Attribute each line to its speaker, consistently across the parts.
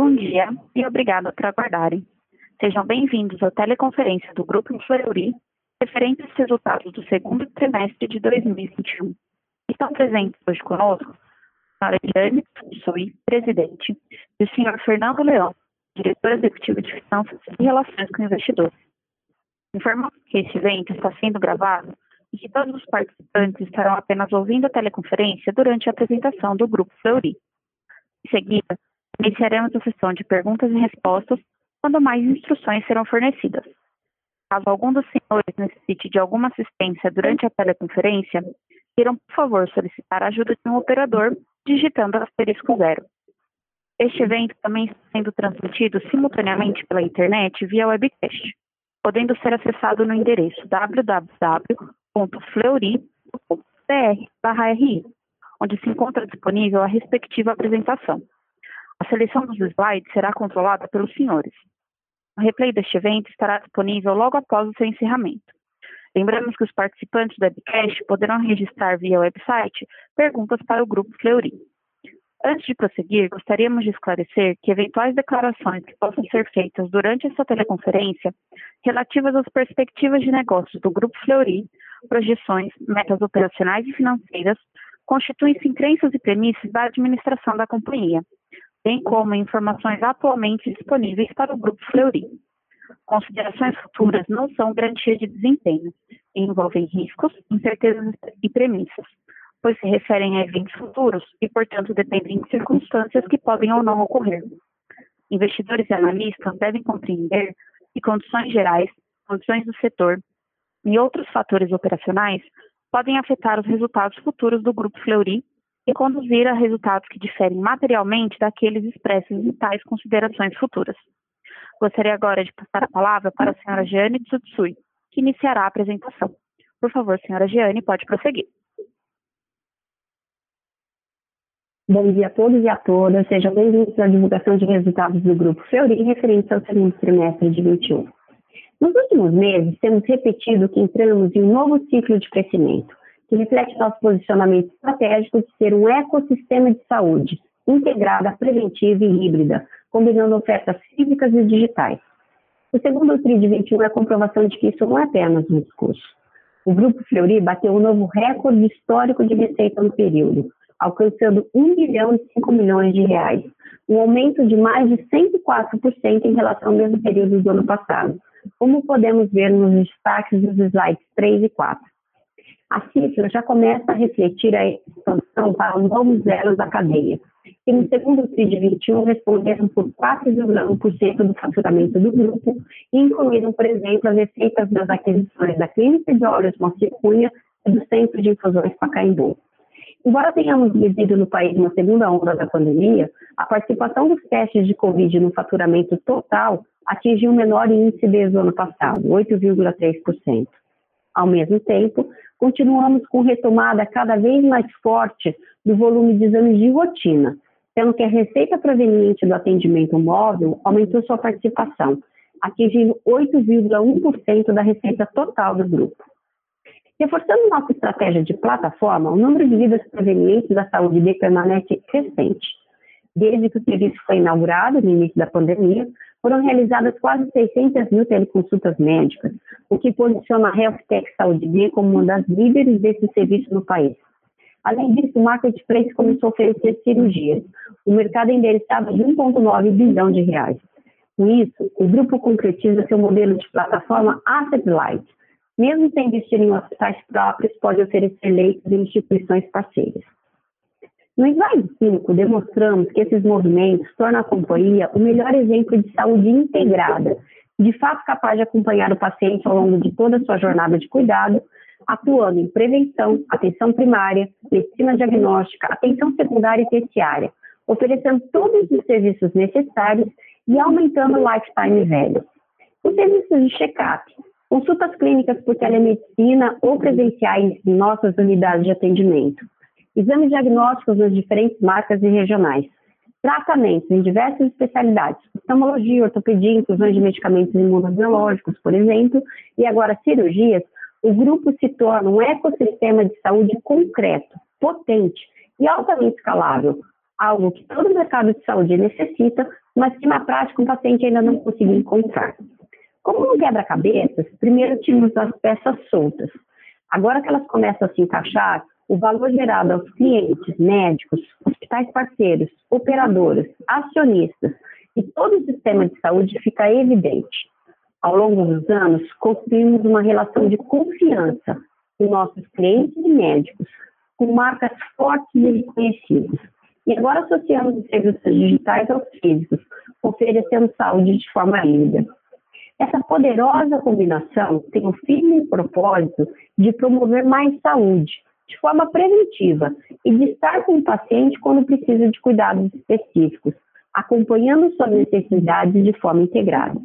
Speaker 1: Bom dia e obrigada por aguardarem. Sejam bem-vindos à teleconferência do Grupo Fleury, referente aos resultados do segundo trimestre de 2021. Estão presentes hoje conosco a senhora Jane presidente, e o senhor Fernando Leão, diretor executivo de Finanças e Relações com Investidores. Informamos que este evento está sendo gravado e que todos os participantes estarão apenas ouvindo a teleconferência durante a apresentação do Grupo Fleury. Em seguida, iniciaremos a sessão de perguntas e respostas quando mais instruções serão fornecidas. Caso algum dos senhores necessite de alguma assistência durante a teleconferência, queiram, por favor, solicitar a ajuda de um operador digitando asterisco zero. Este evento também está sendo transmitido simultaneamente pela internet via webcast, podendo ser acessado no endereço www.fleury.br/ri, onde se encontra disponível a respectiva apresentação. A seleção dos slides será controlada pelos senhores. O replay deste evento estará disponível logo após o seu encerramento. Lembramos que os participantes do webcast poderão registrar via website perguntas para o Grupo Fleury. Antes de prosseguir, gostaríamos de esclarecer que eventuais declarações que possam ser feitas durante essa teleconferência relativas às perspectivas de negócios do Grupo Fleury, projeções, metas operacionais e financeiras, constituem-se em crenças e premissas da administração da companhia, bem como informações atualmente disponíveis para o Grupo Fleury. Considerações futuras não são garantia de desempenho e envolvem riscos, incertezas e premissas, pois se referem a eventos futuros e, portanto, dependem de circunstâncias que podem ou não ocorrer. Investidores e analistas devem compreender que condições gerais, condições do setor e outros fatores operacionais podem afetar os resultados futuros do Grupo Fleury e conduzir a resultados que diferem materialmente daqueles expressos em tais considerações futuras. Gostaria agora de passar a palavra para a senhora Jeane Tsutsui, que iniciará a apresentação. Por favor, senhora Jeane, pode prosseguir.
Speaker 2: Bom dia a todos e a todas, sejam bem-vindos à divulgação de resultados do Grupo Fleury referentes ao segundo trimestre de 21. Nos últimos meses, temos repetido que entramos em um novo ciclo de crescimento, que reflete nosso posicionamento estratégico de ser um ecossistema de saúde, integrada, preventiva e híbrida, combinando ofertas físicas e digitais. O segundo TRI de 21 é a comprovação de que isso não é apenas um discurso. O Grupo Fleury bateu um novo recorde histórico de receita no período, alcançando 1 bilhão e 5 milhões de reais, um aumento de mais de 104% em relação ao mesmo período do ano passado, como podemos ver nos destaques dos slides 3 e 4 a cifra já começa a refletir a expansão para novos zeros da cadeia, que no segundo TRI de 21 responderam por 4,1% do faturamento do grupo incluíram, por exemplo, as receitas das aquisições da Clínica de Olhos Moacir Cunha e do Centro de Infusões Pacaembu. Embora tenhamos vivido no país uma segunda onda da pandemia, a participação dos testes de Covid no faturamento total atingiu o menor índice desde o ano passado, 8,3%. Ao mesmo tempo, continuamos com retomada cada vez mais forte do volume de exames de rotina, sendo que a receita proveniente do atendimento móvel aumentou sua participação, atingindo 8,1% da receita total do grupo. Reforçando nossa estratégia de plataforma, o número de vidas provenientes da saúde permanece crescente. Desde que o serviço foi inaugurado no início da pandemia, foram realizadas quase 600 mil teleconsultas médicas, o que posiciona a HealthTech Saúde B como uma das líderes desse serviço no país. Além disso, o Marketplace começou a oferecer cirurgias. O mercado endereçava de 1,9 bilhão de reais. Com isso, o grupo concretiza seu modelo de plataforma Asset Light. Mesmo sem investir em hospitais próprios, pode oferecer leitos em instituições parceiras. No slide 5, demonstramos que esses movimentos tornam a companhia o melhor exemplo de saúde integrada, de fato capaz de acompanhar o paciente ao longo de toda a sua jornada de cuidado, atuando em prevenção, atenção primária, medicina diagnóstica, atenção secundária e terciária, oferecendo todos os serviços necessários e aumentando o lifetime velho. Os serviços de check-up, consultas clínicas por telemedicina ou presenciais em nossas unidades de atendimento, exames diagnósticos nas diferentes marcas e regionais, tratamentos em diversas especialidades, oftalmologia, ortopedia, inclusão de medicamentos imunobiológicos, por exemplo, e agora cirurgias, o grupo se torna um ecossistema de saúde concreto, potente e altamente escalável, algo que todo mercado de saúde necessita mas que na prática o paciente ainda não conseguiu encontrar. Como no quebra-cabeças, primeiro tínhamos as peças soltas. Agora que elas começam a se encaixar, o valor gerado aos clientes, médicos, hospitais parceiros, operadoras, acionistas e todo o sistema de saúde fica evidente. Ao longo dos anos, construímos uma relação de confiança com nossos clientes e médicos, com marcas fortes e reconhecidas. E agora associamos os serviços digitais aos físicos, oferecendo saúde de forma híbrida. Essa poderosa combinação tem o firme propósito de promover mais saúde, de forma preventiva, e de estar com o paciente quando precisa de cuidados específicos, acompanhando suas necessidades de forma integrada.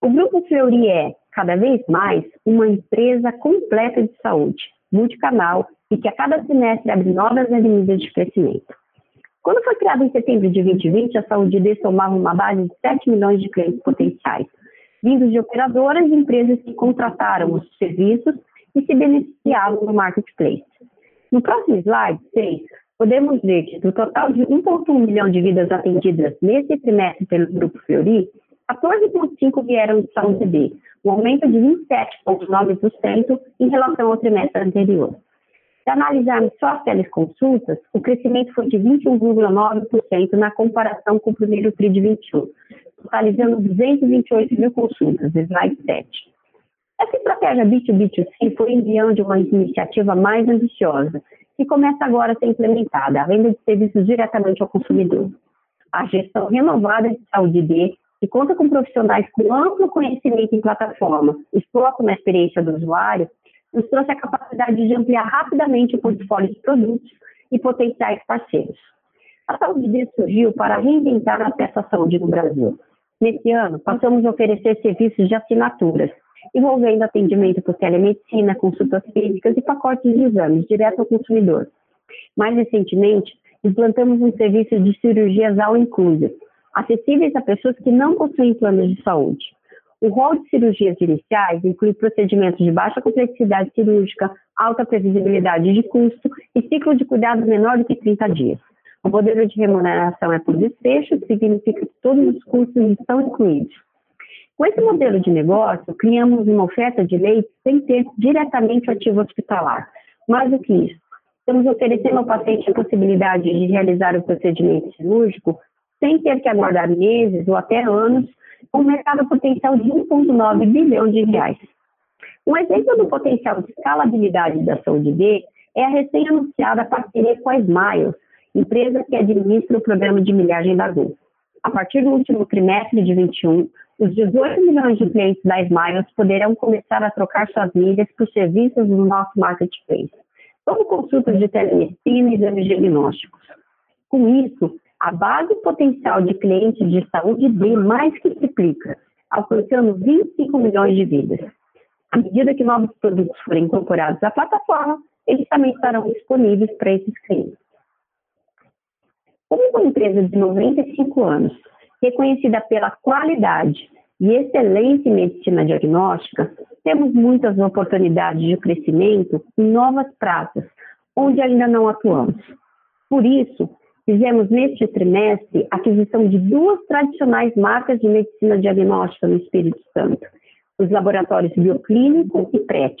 Speaker 2: O Grupo Fleury é, cada vez mais, uma empresa completa de saúde, multicanal e que a cada semestre abre novas avenidas de crescimento. Quando foi criado em setembro de 2020, a Saúde D somava uma base de 7 milhões de clientes potenciais, vindos de operadoras e empresas que contrataram os serviços e se beneficiavam do marketplace. No próximo slide 6, podemos ver que do total de 1,1 milhão de vidas atendidas nesse trimestre pelo Grupo Fleury, 14,5 vieram de saúde B, um aumento de 27,9% em relação ao trimestre anterior. Se analisarmos só as teleconsultas, o crescimento foi de 21,9% na comparação com o primeiro TRI de 21, totalizando 228 mil consultas, slide 7. Essa estratégia B2B2C foi enviando uma iniciativa mais ambiciosa, que começa agora a ser implementada, a venda de serviços diretamente ao consumidor. A gestão renovada de saúde D que conta com profissionais com amplo conhecimento em plataforma e foco na experiência do usuário, nos trouxe a capacidade de ampliar rapidamente o portfólio de produtos e potenciais parceiros. A Saúde D surgiu para reinventar a acesso à saúde no Brasil. Nesse ano, passamos a oferecer serviços de assinaturas, envolvendo atendimento por telemedicina, consultas físicas e pacotes de exames direto ao consumidor. Mais recentemente, implantamos um serviço de cirurgias all inclusive, acessíveis a pessoas que não possuem planos de saúde. O rol de cirurgias iniciais inclui procedimentos de baixa complexidade cirúrgica, alta previsibilidade de custo e ciclo de cuidado menor do que 30 dias. O modelo de remuneração é por desfecho, que significa que todos os custos estão incluídos. Com esse modelo de negócio, criamos uma oferta de leite sem ter diretamente o ativo hospitalar. Mais do que isso, estamos oferecendo ao paciente a possibilidade de realizar o procedimento cirúrgico sem ter que aguardar meses ou até anos, com um mercado potencial de 1,9 bilhão de reais. Um exemplo do potencial de escalabilidade da saúde D é a recém-anunciada parceria com a Smiles, empresa que administra o programa de milhagem da Gol. A partir do último trimestre de 21, os 18 milhões de clientes da Smiles poderão começar a trocar suas milhas por serviços no nosso marketplace, como consultas de telemedicina e exames diagnósticos. Com isso, a base potencial de clientes de saúde D mais que triplica, alcançando 25 milhões de vidas. À medida que novos produtos forem incorporados à plataforma, eles também estarão disponíveis para esses clientes. Como uma empresa de 95 anos, reconhecida pela qualidade e excelência em medicina diagnóstica, temos muitas oportunidades de crescimento em novas praças, onde ainda não atuamos. Por isso, Fizemos neste trimestre a aquisição de duas tradicionais marcas de medicina diagnóstica no Espírito Santo, os laboratórios Bioclínico e PRET.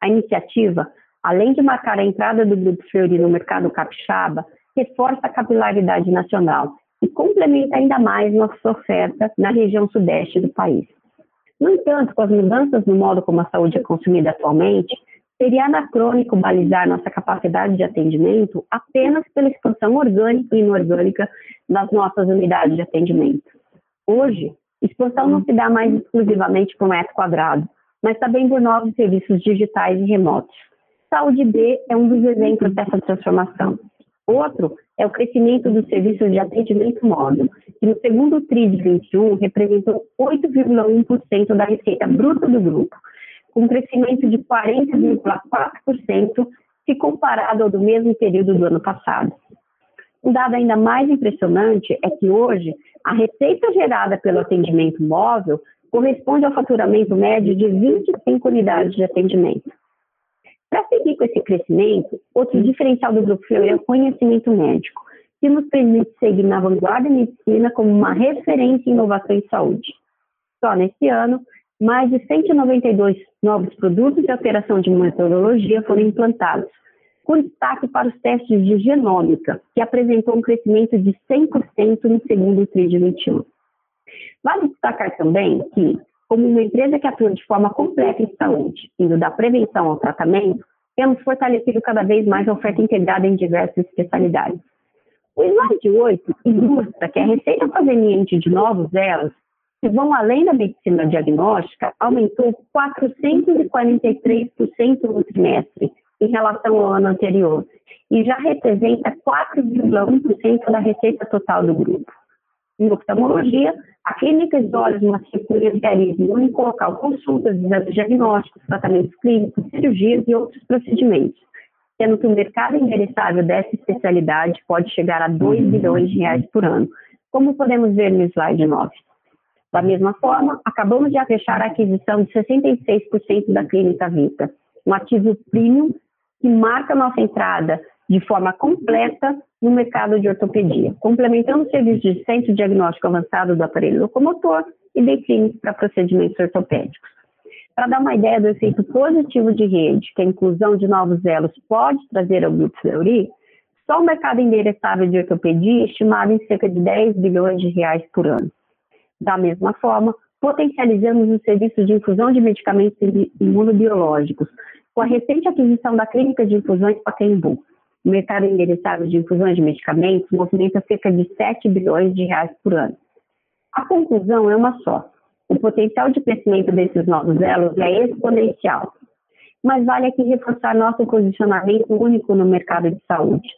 Speaker 2: A iniciativa, além de marcar a entrada do Grupo Fleury no mercado capixaba, reforça a capilaridade nacional e complementa ainda mais nossa oferta na região sudeste do país. No entanto, com as mudanças no modo como a saúde é consumida atualmente, seria anacrônico balizar nossa capacidade de atendimento apenas pela expansão orgânica e inorgânica das nossas unidades de atendimento. Hoje, expansão não se dá mais exclusivamente por metro quadrado, mas também por novos serviços digitais e remotos. Saúde B é um dos exemplos dessa transformação. Outro é o crescimento dos serviços de atendimento móvel, que no segundo TRI de 21 representou 8,1% da receita bruta do grupo, com crescimento de 40,4% se comparado ao do mesmo período do ano passado. Um dado ainda mais impressionante é que hoje a receita gerada pelo atendimento móvel corresponde ao faturamento médio de 25 unidades de atendimento. Para seguir com esse crescimento, outro diferencial do Grupo Fleury é o conhecimento médico, que nos permite seguir na vanguarda da medicina como uma referência em inovação em saúde. Só nesse ano, mais de 192 novos produtos de alteração de metodologia foram implantados, com destaque para os testes de genômica, que apresentou um crescimento de 100% no segundo TRI de 21. Vale destacar também que, como uma empresa que atua de forma completa em saúde, indo da prevenção ao tratamento, temos fortalecido cada vez mais a oferta integrada em diversas especialidades. O slide 8 ilustra que a receita proveniente de novos elos, que vão além da medicina diagnóstica, aumentou 443% no trimestre em relação ao ano anterior e já representa 4,1% da receita total do grupo. Em oftalmologia, a clínica de olhos Macicuras realiza em único local consultas, exames diagnósticos, tratamentos clínicos, cirurgias e outros procedimentos, sendo que o mercado endereçável dessa especialidade pode chegar a 2 bilhões de reais por ano, como podemos ver no slide 9. Da mesma forma, acabamos de fechar a aquisição de 66% da Clínica Vita, um ativo premium que marca nossa entrada de forma completa no mercado de ortopedia, complementando o serviço de centro diagnóstico avançado do aparelho locomotor e de clínica para procedimentos ortopédicos. Para dar uma ideia do efeito positivo de rede que a inclusão de novos elos pode trazer ao grupo Fleury, só o mercado endereçável de ortopedia é estimado em cerca de 10 bilhões de reais por ano. Da mesma forma, potencializamos o serviço de infusão de medicamentos imunobiológicos, com a recente aquisição da Clínica de Infusões Pacaembu. O mercado endereçável de infusões de medicamentos movimenta cerca de 7 bilhões de reais por ano. A conclusão é uma só. O potencial de crescimento desses novos elos é exponencial. Mas vale aqui reforçar nosso posicionamento único no mercado de saúde.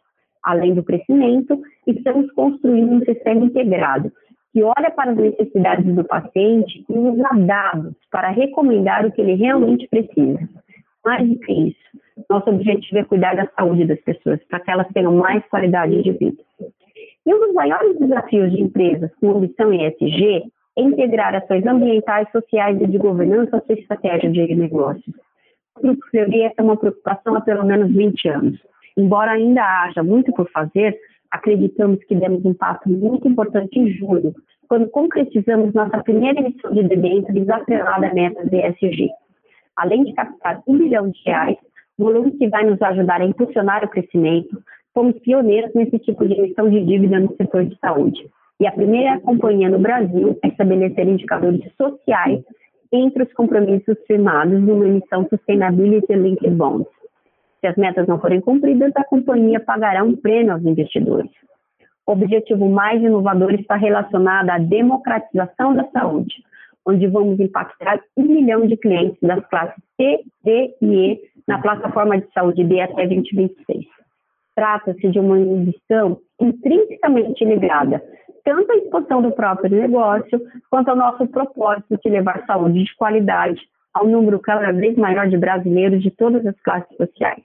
Speaker 2: Além do crescimento, estamos construindo um sistema integrado que olha para as necessidades do paciente e usa dados para recomendar o que ele realmente precisa. Mais do que isso, nosso objetivo é cuidar da saúde das pessoas, para que elas tenham mais qualidade de vida. E um dos maiores desafios de empresas com ambição ESG é integrar ações ambientais, sociais e de governança à sua estratégia de negócios. O Grupo Fleury essa é uma preocupação há pelo menos 20 anos. Embora ainda haja muito por fazer, acreditamos que demos um passo muito importante em julho, quando concretizamos nossa primeira emissão de debêntures atrelada a metas ESG. Além de captar um bilhão de reais, volume que vai nos ajudar a impulsionar o crescimento, fomos pioneiros nesse tipo de emissão de dívida no setor de saúde. E a primeira companhia no Brasil a estabelecer indicadores sociais entre os compromissos firmados numa emissão Sustainability Linked Bonds. Se as metas não forem cumpridas, a companhia pagará um prêmio aos investidores. O objetivo mais inovador está relacionado à democratização da saúde, onde vamos impactar um milhão de clientes das classes C, D e E na plataforma de saúde B até 2026. Trata-se de uma ambição intrinsecamente ligada tanto à expansão do próprio negócio, quanto ao nosso propósito de levar saúde de qualidade ao número cada vez maior de brasileiros de todas as classes sociais.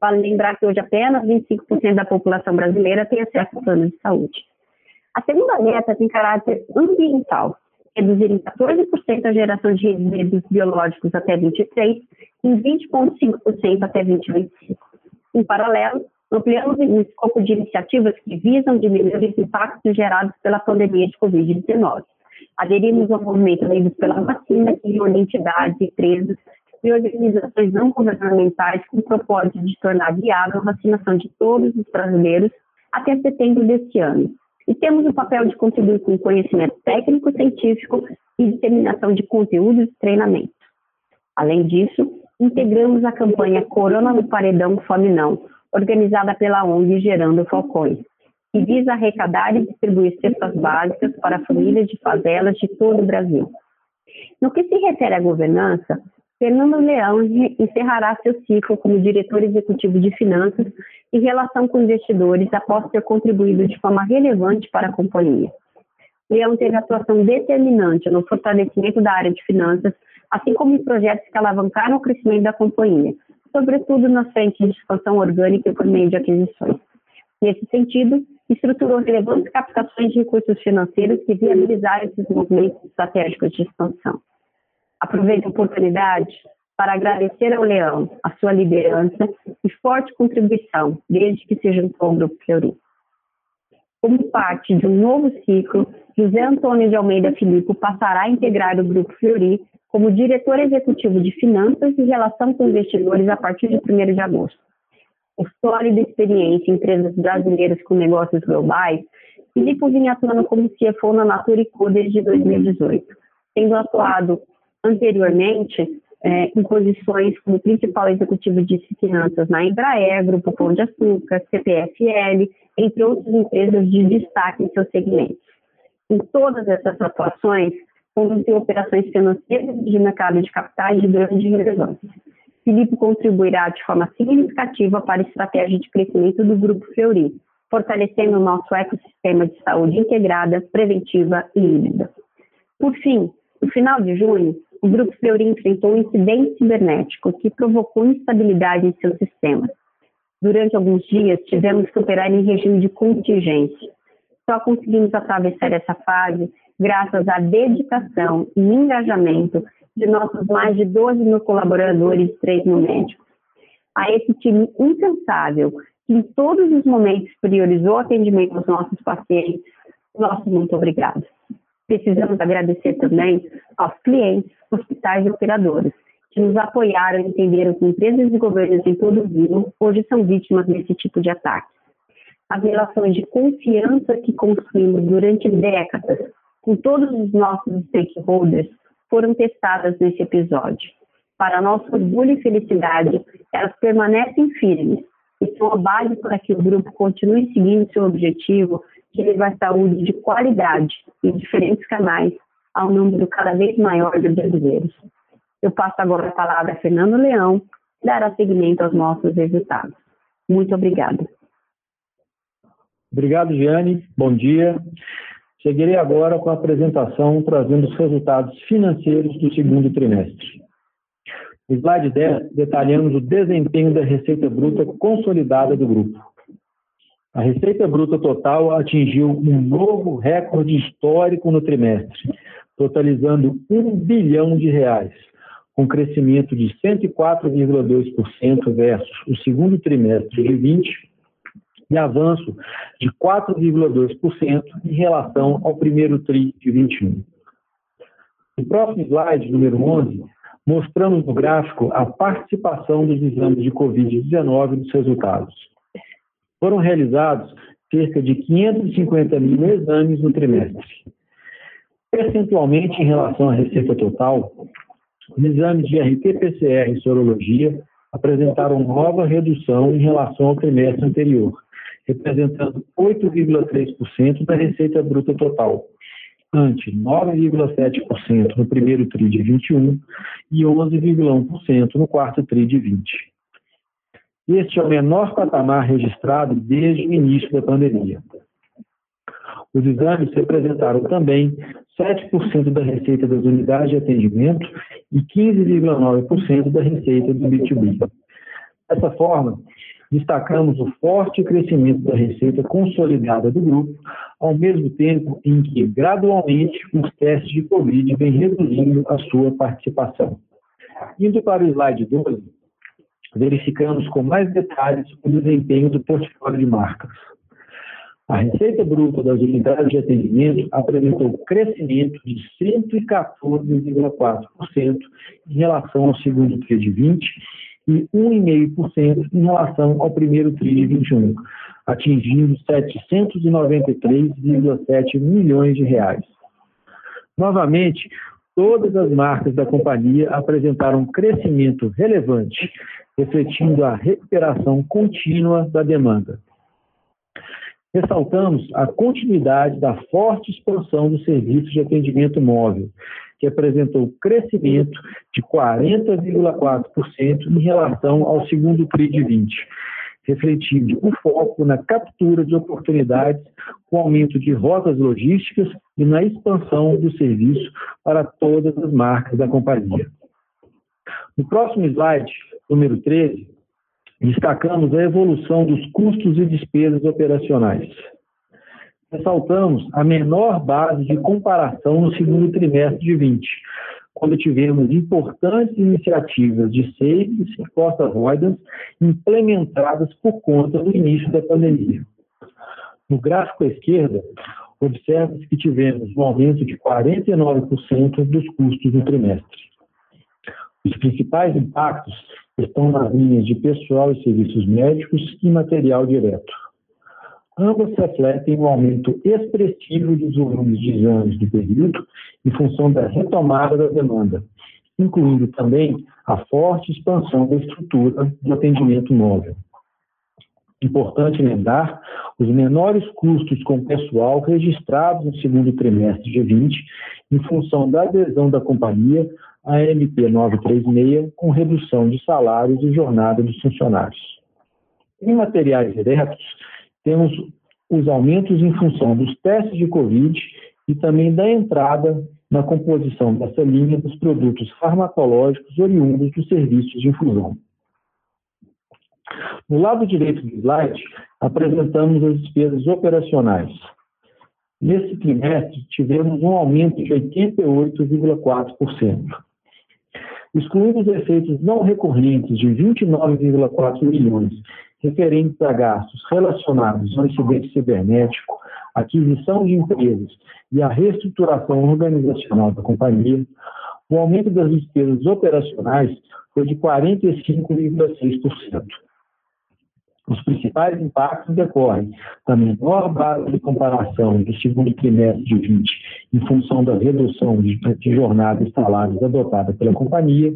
Speaker 2: Vale lembrar que hoje apenas 25% da população brasileira tem acesso a planos de saúde. A segunda meta tem caráter ambiental, reduzir em 14% a geração de resíduos biológicos até 23 e em 20,5% até 2025. Em paralelo, ampliamos o escopo de iniciativas que visam diminuir os impactos gerados pela pandemia de Covid-19. Aderimos ao movimento Livres pela Vacina, que reúne entidades, empresas e organizações não governamentais com o propósito de tornar viável a vacinação de todos os brasileiros até setembro deste ano, e temos o papel de contribuir com conhecimento técnico, científico e disseminação de conteúdos e treinamentos. Além disso, integramos a campanha Corona no Paredão Fome Não, organizada pela ONG Gerando Falcões, que visa arrecadar e distribuir cestas básicas para famílias de favelas de todo o Brasil. No que se refere à governança, Fernando Leão encerrará seu ciclo como diretor executivo de finanças em relação com investidores após ter contribuído de forma relevante para a companhia. Leão teve atuação determinante no fortalecimento da área de finanças, assim como em projetos que alavancaram o crescimento da companhia, sobretudo na frente de expansão orgânica e por meio de aquisições. Nesse sentido, estruturou relevantes captações de recursos financeiros que viabilizaram esses movimentos estratégicos de expansão. Aproveito a oportunidade para agradecer ao Leão a sua liderança e forte contribuição desde que se juntou ao Grupo Fleury. Como parte de um novo ciclo, José Antônio de Almeida Filippo passará a integrar o Grupo Fleury como diretor executivo de finanças e relação com investidores a partir de 1 de agosto. Com sólida experiência em empresas brasileiras com negócios globais, Filipe vinha atuando como CFO na Natura Co desde 2018, tendo atuado anteriormente é, em posições como principal executivo de finanças na Embraer, Grupo Pão de Açúcar, CPFL, entre outras empresas de destaque em seus segmentos. Em todas essas atuações, conduziu operações financeiras de mercado de capitais de grande relevância. Filipe contribuirá de forma significativa para a estratégia de crescimento do Grupo Fleury, fortalecendo o nosso ecossistema de saúde integrada, preventiva e híbrida. Por fim, no final de junho, o Grupo Fleury enfrentou um incidente cibernético que provocou instabilidade em seus sistemas. Durante alguns dias, tivemos que operar em regime de contingência. Só conseguimos atravessar essa fase graças à dedicação e engajamento de nossos mais de 12 mil colaboradores e 3 mil médicos. A esse time incansável, que em todos os momentos priorizou o atendimento aos nossos pacientes, nosso muito obrigado. Precisamos agradecer também aos clientes, hospitais e operadoras, que nos apoiaram e entenderam que empresas e governos em todo o mundo hoje são vítimas desse tipo de ataque. As relações de confiança que construímos durante décadas com todos os nossos stakeholders foram testadas nesse episódio. Para nosso orgulho e felicidade, elas permanecem firmes e são a base para que o grupo continue seguindo seu objetivo de levar saúde de qualidade em diferentes canais a um número cada vez maior de brasileiros. Eu passo agora a palavra a Fernando Leão, que dará seguimento aos nossos resultados. Muito obrigada.
Speaker 3: Obrigado, Giane. Bom dia. Seguirei agora com a apresentação trazendo os resultados financeiros do segundo trimestre. No slide 10, detalhamos o desempenho da receita bruta consolidada do grupo. A receita bruta total atingiu um novo recorde histórico no trimestre, totalizando 1 bilhão de reais, com crescimento de 104,2% versus o segundo trimestre de 20 e avanço de 4,2% em relação ao primeiro TRI de 21. No próximo slide, número 11, mostramos no gráfico a participação dos exames de Covid-19 nos resultados. Foram realizados cerca de 550 mil exames no trimestre. Percentualmente, em relação à receita total, os exames de RT-PCR e sorologia apresentaram nova redução em relação ao trimestre anterior, representando 8,3% da receita bruta total, ante 9,7% no primeiro TRI de 21 e 11,1% no quarto TRI de 20. Este é o menor patamar registrado desde o início da pandemia. Os exames representaram também 7% da receita das unidades de atendimento e 15,9% da receita do B2B. Dessa forma, destacamos o forte crescimento da receita consolidada do grupo, ao mesmo tempo em que, gradualmente, os testes de Covid vêm reduzindo a sua participação. Indo para o slide 12, verificamos com mais detalhes o desempenho do portfólio de marcas. A receita bruta das unidades de atendimento apresentou crescimento de 114,4% em relação ao segundo TRI de 20 e 1,5% em relação ao primeiro TRI de 21, atingindo 793,7 milhões de reais. Novamente, todas as marcas da companhia apresentaram crescimento relevante, refletindo a recuperação contínua da demanda. Ressaltamos a continuidade da forte expansão do serviço de atendimento móvel, que apresentou crescimento de 40,4% em relação ao segundo TRI de 20, refletindo o foco na captura de oportunidades com aumento de rotas logísticas e na expansão do serviço para todas as marcas da companhia. No próximo slide, número 13, destacamos a evolução dos custos e despesas operacionais ressaltamos a menor base de comparação no segundo trimestre de 20, quando tivemos importantes iniciativas de savings e cost avoidance implementadas por conta do início da pandemia. No gráfico à esquerda, observa-se que tivemos um aumento de 49% dos custos no trimestre. Os principais impactos estão nas linhas de pessoal e serviços médicos e material direto. Ambas refletem um aumento expressivo dos volumes de exames do período em função da retomada da demanda, incluindo também a forte expansão da estrutura de atendimento móvel. Importante lembrar os menores custos com pessoal registrados no segundo trimestre de 20, em função da adesão da companhia à MP 936, com redução de salários e jornada dos funcionários. Em materiais diretos, temos os aumentos em função dos testes de Covid e também da entrada na composição dessa linha dos produtos farmacológicos oriundos dos serviços de infusão. No lado direito do slide, apresentamos as despesas operacionais. Nesse trimestre, tivemos um aumento de 88,4%. Excluindo os efeitos não recorrentes de 29,4 milhões referentes a gastos relacionados ao incidente cibernético, aquisição de empresas e a reestruturação organizacional da companhia, o aumento das despesas operacionais foi de 45,6%. Os principais impactos decorrem da menor base de comparação do segundo trimestre de 20, em função da redução de, de jornada e salários adotada pela companhia,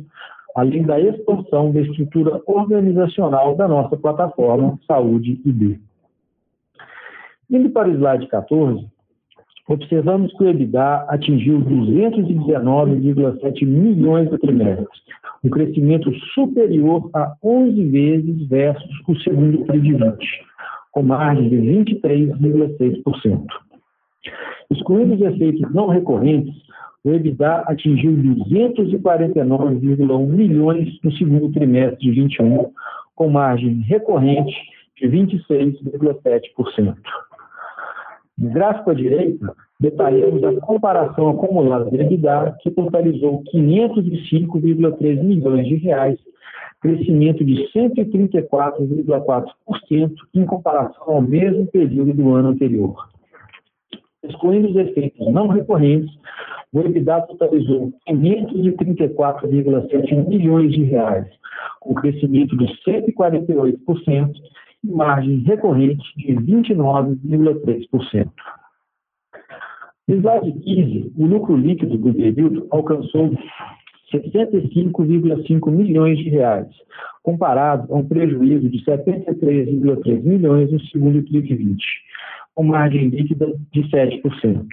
Speaker 3: além da expansão da estrutura organizacional da nossa plataforma Saúde ID. Indo para o slide 14, observamos que o EBITDA atingiu 219,7 milhões de trimestre, um crescimento superior a 11 vezes versus o segundo TRI de 20, com margem de 23,6%. Excluindo os efeitos não recorrentes, o EBITDA atingiu 249,1 milhões no segundo trimestre de 21, com margem recorrente de 26,7%. No gráfico à direita, detalhamos a comparação acumulada de EBITDA, que totalizou 505,3 milhões de reais, crescimento de 134,4% em comparação ao mesmo período do ano anterior. Excluindo os efeitos não recorrentes, o EBITDA totalizou 534,7 milhões de reais, com crescimento de 148% e margem recorrente de 29,3%. No slide 15, o lucro líquido do período alcançou 65,5 milhões de reais, comparado a um prejuízo de 73,3 milhões no segundo TRI de 20, com margem líquida de 7%.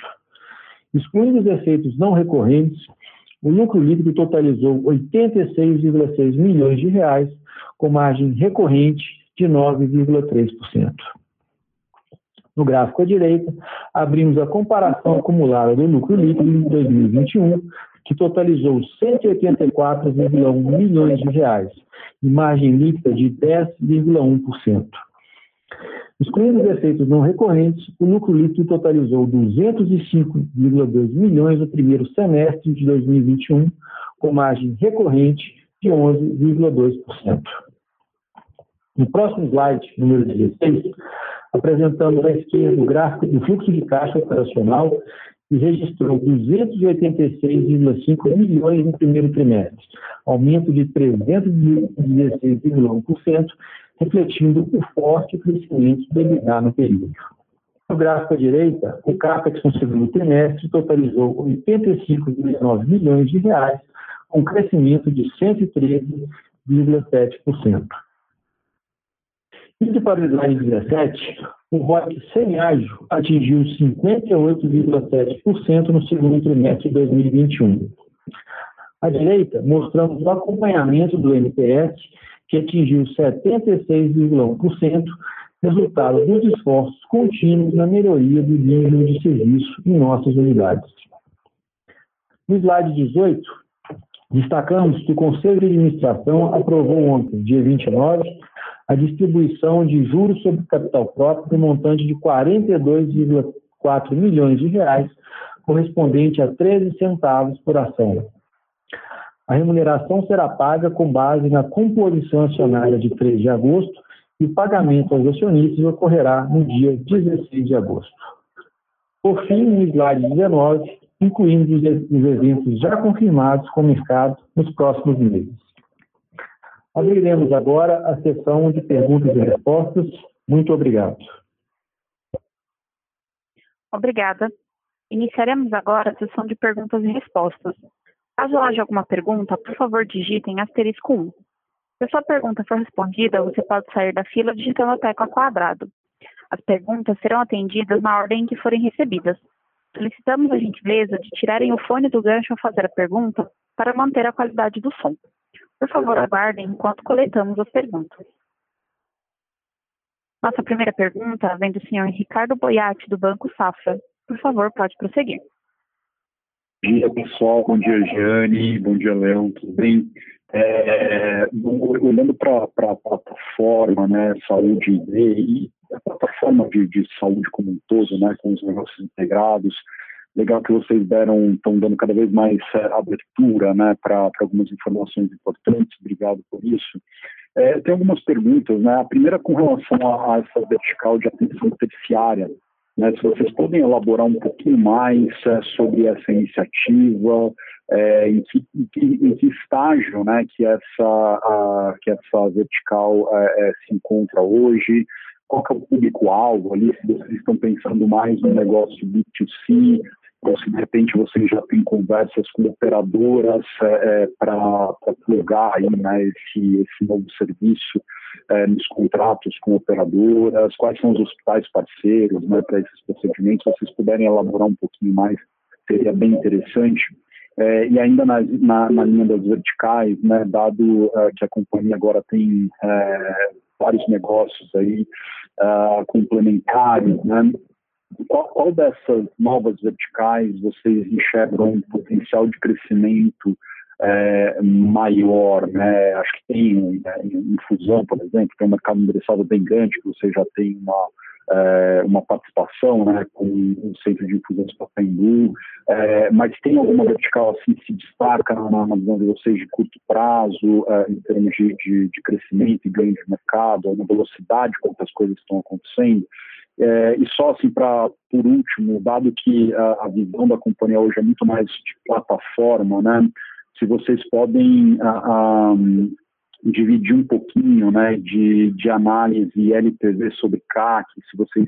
Speaker 3: Excluindo os efeitos não recorrentes, o lucro líquido totalizou 86,6 milhões de reais, com margem recorrente de 9,3%. No gráfico à direita, abrimos a comparação acumulada do lucro líquido em 2021, que totalizou 184,1 milhões de reais, e margem líquida de 10,1%. Excluindo os efeitos não recorrentes, o lucro líquido totalizou 205,2 milhões no primeiro semestre de 2021, com margem recorrente de 11,2%. No próximo slide, número 16, apresentamos à esquerda o gráfico do fluxo de caixa operacional, que registrou 286,5 milhões no primeiro trimestre, aumento de 316,1%, refletindo o forte crescimento do EBITDA no período. No gráfico à direita, o CAPEX no segundo trimestre totalizou 85,9 milhões de reais, com crescimento de 113,7%. Indo para o slide 17, o ROIC semi-ágil atingiu 58,7% no segundo trimestre de 2021. À direita, mostramos o acompanhamento do NPS, que atingiu 76,1%, resultado dos esforços contínuos na melhoria do nível de serviço em nossas unidades. No slide 18, destacamos que o Conselho de Administração aprovou ontem, dia 29, a distribuição de juros sobre capital próprio no montante de 42,4 milhões de reais, correspondente a 13 centavos por ação. A remuneração será paga com base na composição acionária de 3 de agosto e o pagamento aos acionistas ocorrerá no dia 16 de agosto. Por fim, no slide 19, incluímos os eventos já confirmados com o mercado nos próximos meses. Abriremos agora a sessão de perguntas e respostas. Muito obrigado.
Speaker 1: Obrigada. Iniciaremos agora a sessão de perguntas e respostas. Caso haja alguma pergunta, por favor digitem asterisco 1. Se a sua pergunta for respondida, você pode sair da fila digitando a tecla quadrado. As perguntas serão atendidas na ordem em que forem recebidas. Solicitamos a gentileza de tirarem o fone do gancho ao fazer a pergunta para manter a qualidade do som. Por favor, aguardem enquanto coletamos as perguntas. Nossa primeira pergunta vem do senhor Ricardo Boiati, do Banco Safra. Por favor, pode prosseguir.
Speaker 4: Bom dia, pessoal. Bom dia, Giane. Bom dia, Léo. Tudo bem? É, olhando para a plataforma, né, saúde e a plataforma de, de, saúde como um todo, né, com os negócios integrados, legal que vocês deram, estão dando cada vez mais é, abertura, né, para algumas informações importantes. Obrigado por isso. É, tem algumas perguntas, né? A primeira com relação a, a essa vertical de atenção terciária, né, se vocês podem elaborar um pouquinho mais é, sobre essa iniciativa, é, em, que, em, que, em, que, estágio né, que, essa, a, que essa vertical se encontra hoje, qual é o público-alvo ali, se vocês estão pensando mais no negócio B2C, ou se de repente vocês já têm conversas com operadoras é, é para plugar aí, né, esse, esse novo serviço é, nos contratos com operadoras, quais são os hospitais parceiros né, para esses procedimentos, se vocês puderem elaborar um pouquinho mais, seria bem interessante. É, e ainda na, na, na, linha das verticais, né, dado uh, que a companhia agora tem é, vários negócios aí uh, complementares, né, qual, qual, dessas novas verticais vocês enxergam um potencial de crescimento é, maior, né? Acho que tem né, infusão, por exemplo, tem um mercado endereçado bem grande, que você já tem uma, é, uma participação né, com o centro de infusão de Pacaembu, é, mas tem alguma vertical assim que se destaca na, na visão de vocês de curto prazo, é, em termos de, de, de, crescimento e ganho de mercado, na velocidade com que as coisas estão acontecendo? É, e só assim para por último, dado que a, a, visão da companhia hoje é muito mais de plataforma, né? Se vocês podem a, a, dividir um pouquinho, né, de, de análise LTV sobre CAC, se vocês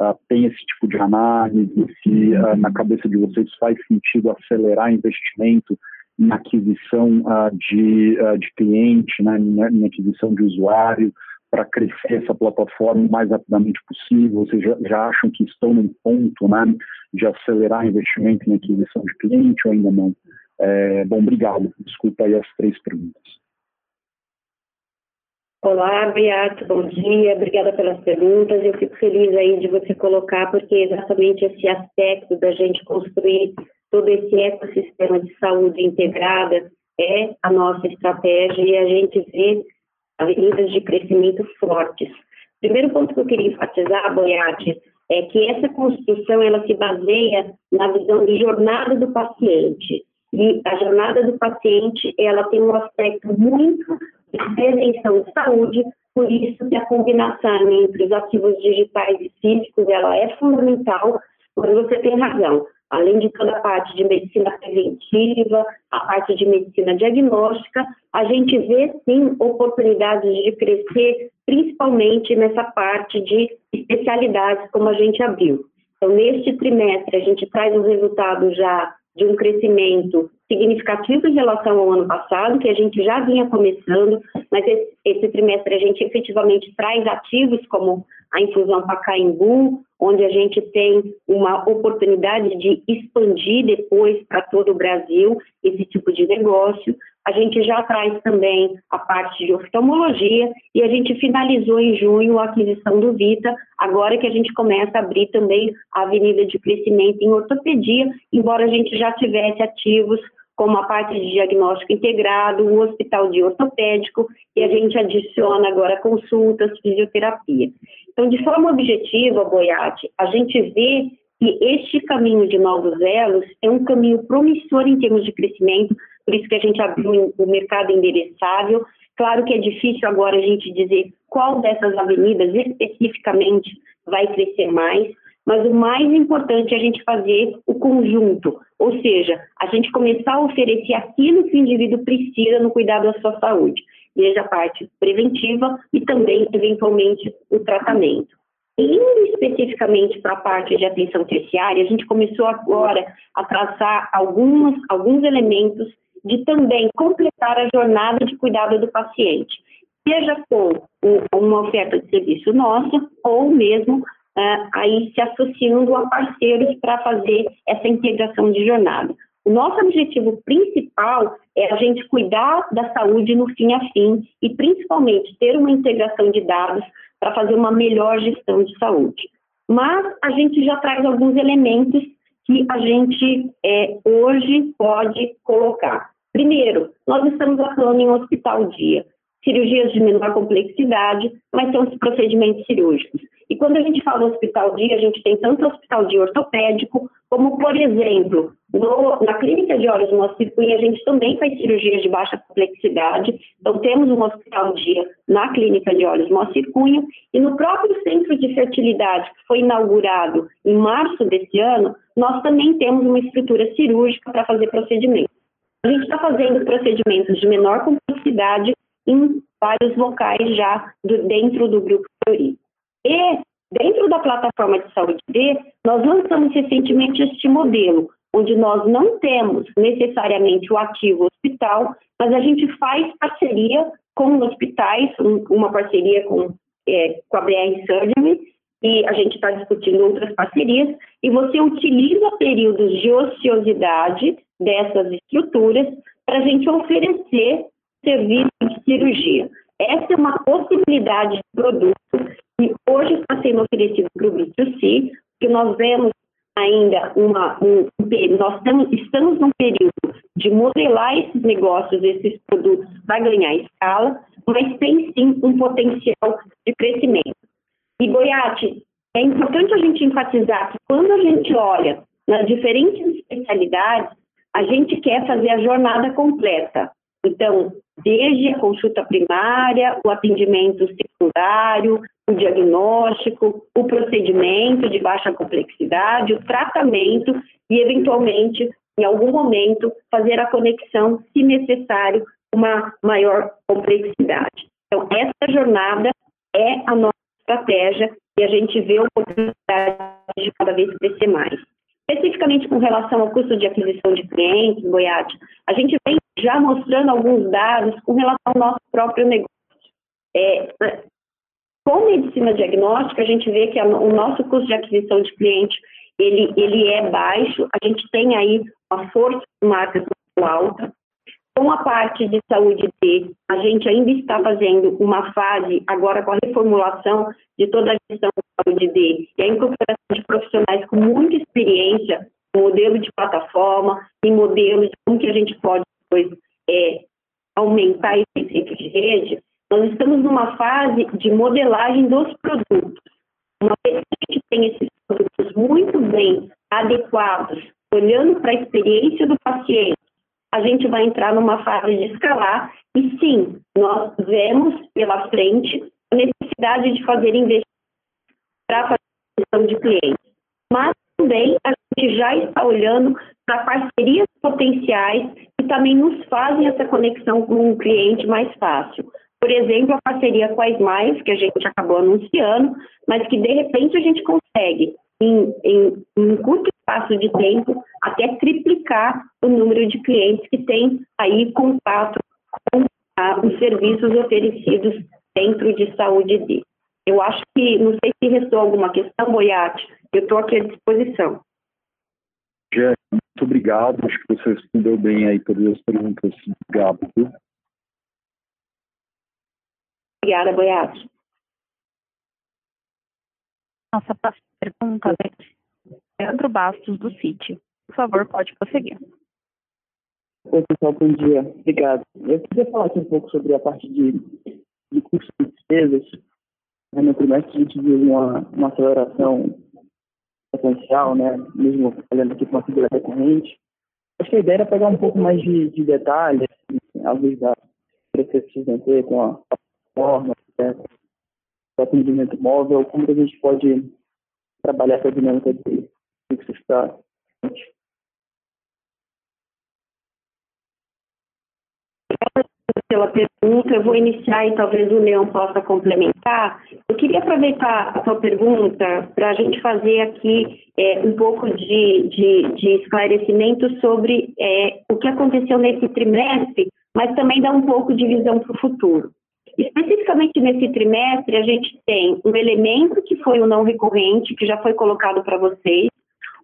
Speaker 4: uh, têm esse tipo de análise, se uh, na cabeça de vocês faz sentido acelerar investimento em aquisição uh, de, de cliente, né, em aquisição de usuário, para crescer essa plataforma o mais rapidamente possível? Vocês já, já, acham que estão num ponto né, de acelerar investimento em aquisição de cliente ou ainda não? É, bom, obrigado. Desculpa aí as três perguntas.
Speaker 2: Olá, Beato, bom dia. Obrigada pelas perguntas. Eu fico feliz aí de você colocar, porque é exatamente esse aspecto da gente construir todo esse ecossistema de saúde integrada é a nossa estratégia e a gente vê avenidas de crescimento fortes. Primeiro ponto que eu queria enfatizar, Boiati, é que essa construção ela se baseia na visão de jornada do paciente. E a jornada do paciente ela tem um aspecto muito prevenção de saúde, por isso que a combinação entre os ativos digitais e físicos ela é fundamental, mas você tem razão além de toda a parte de medicina preventiva, a parte de medicina diagnóstica, a gente vê sim oportunidades de crescer, principalmente nessa parte de especialidades, como a gente abriu. Então, neste trimestre, a gente traz os resultados já de um crescimento significativo em relação ao ano passado, que a gente já vinha começando, mas esse, esse trimestre a gente efetivamente traz ativos como a infusão Pacaembu, onde a gente tem uma oportunidade de expandir depois para todo o Brasil esse tipo de negócio. A gente já traz também a parte de oftalmologia e a gente finalizou em junho a aquisição do Vita, agora que a gente começa a abrir também a avenida de crescimento em ortopedia, embora a gente já tivesse ativos como a parte de diagnóstico integrado, o hospital de ortopédico, e a gente adiciona agora consultas, fisioterapia. Então, de forma objetiva, Boiati, a gente vê que este caminho de novos elos é um caminho promissor em termos de crescimento, por isso que a gente abriu o mercado endereçável, Claro que é difícil agora a gente dizer qual dessas avenidas especificamente vai crescer mais, mas o mais importante é a gente fazer o conjunto, ou seja, a gente começar a oferecer aquilo que o indivíduo precisa no cuidado da sua saúde, seja a parte preventiva e também, eventualmente, o tratamento. Indo especificamente para a parte de atenção terciária, a gente começou agora a traçar alguns, alguns elementos de também completar a jornada de cuidado do paciente, seja com uma oferta de serviço nossa ou mesmo uh, aí se associando a parceiros para fazer essa integração de jornada. O nosso objetivo principal é a gente cuidar da saúde no fim a fim e principalmente ter uma integração de dados para fazer uma melhor gestão de saúde. Mas a gente já traz alguns elementos que a gente é, hoje pode colocar. Primeiro, nós estamos atuando em hospital dia, cirurgias de menor complexidade, mas são os procedimentos cirúrgicos. E quando a gente fala hospital dia, a gente tem tanto hospital dia ortopédico, como, por exemplo, no, na clínica de olhos no Circuinho, a gente também faz cirurgias de baixa complexidade. Então, temos um hospital dia na clínica de olhos Moacir Cunha. E no próprio centro de fertilidade, que foi inaugurado em março desse ano, nós também temos uma estrutura cirúrgica para fazer procedimentos. A gente está fazendo procedimentos de menor complexidade em vários locais já do, dentro do grupo Fleury. E dentro da plataforma de saúde D, nós lançamos recentemente este modelo, onde nós não temos necessariamente o ativo hospital, mas a gente faz parceria com hospitais, uma parceria com, é, com a BR Surgery, e a gente está discutindo outras parcerias, e você utiliza períodos de ociosidade dessas estruturas para a gente oferecer serviço de cirurgia. Essa é uma possibilidade de produto que hoje está sendo oferecido para o B2C, que nós vemos ainda uma, um, nós estamos, estamos num período de modelar esses negócios, esses produtos para ganhar escala, mas tem sim um potencial de crescimento. E Goiati, é importante a gente enfatizar que quando a gente olha nas diferentes especialidades, a gente quer fazer a jornada completa. Então, desde a consulta primária, o atendimento secundário, o diagnóstico, o procedimento de baixa complexidade, o tratamento e, eventualmente, em algum momento, fazer a conexão, se necessário, uma maior complexidade. Então, essa jornada é a nossa estratégia e a gente vê a oportunidade de cada vez crescer mais. Especificamente com relação ao custo de aquisição de clientes, Goiás, a gente vem já mostrando alguns dados com relação ao nosso próprio negócio. É, com medicina diagnóstica, a gente vê que a, o nosso custo de aquisição de cliente ele, ele é baixo, a gente tem aí uma força de marcas muito alta. Com a parte de saúde D, a gente ainda está fazendo uma fase, agora com a reformulação de toda a gestão de saúde D e a incorporação experiência, modelo de plataforma e modelo de como que a gente pode depois é, aumentar esse efeito de rede, nós estamos numa fase de modelagem dos produtos. Uma vez que a gente tem esses produtos muito bem adequados, olhando para a experiência do paciente, a gente vai entrar numa fase de escalar e sim, nós vemos pela frente a necessidade de fazer investimentos para a gestão de clientes. Mas também a gente já está olhando para parcerias potenciais que também nos fazem essa conexão com o cliente mais fácil. Por exemplo, a parceria com Smiles, que a gente acabou anunciando, mas que de repente a gente consegue, em, em, em um curto espaço de tempo, até triplicar o número de clientes que têm aí contato com ah, os serviços oferecidos dentro de saúde D. Eu acho que, não sei se restou alguma questão, Boiati, eu estou aqui à disposição.
Speaker 4: Jé, muito obrigado, acho que você respondeu bem aí todas as perguntas. Obrigado. Viu?
Speaker 2: Obrigada, Boiati.
Speaker 1: Nossa próxima pergunta é Pedro Bastos, do CIT. Por favor, pode prosseguir.
Speaker 5: Oi, pessoal, bom dia. Obrigado. Eu queria falar aqui um pouco sobre a parte de, de custos e despesas. No trimestre, a gente viu uma, uma aceleração potencial, né? mesmo olhando aqui com uma figura recorrente. Acho que a ideia era pegar um pouco mais de, de detalhes, alguns dados 360 com a plataforma, né, o atendimento móvel, como que a gente pode trabalhar essa dinâmica de fixo está
Speaker 2: pela Eu vou iniciar e talvez o Leão possa complementar. Eu queria aproveitar a sua pergunta para a gente fazer aqui é, um pouco de, de, de esclarecimento sobre é, o que aconteceu nesse trimestre, mas também dar um pouco de visão para o futuro. Especificamente nesse trimestre, a gente tem um elemento que foi o não recorrente, que já foi colocado para vocês,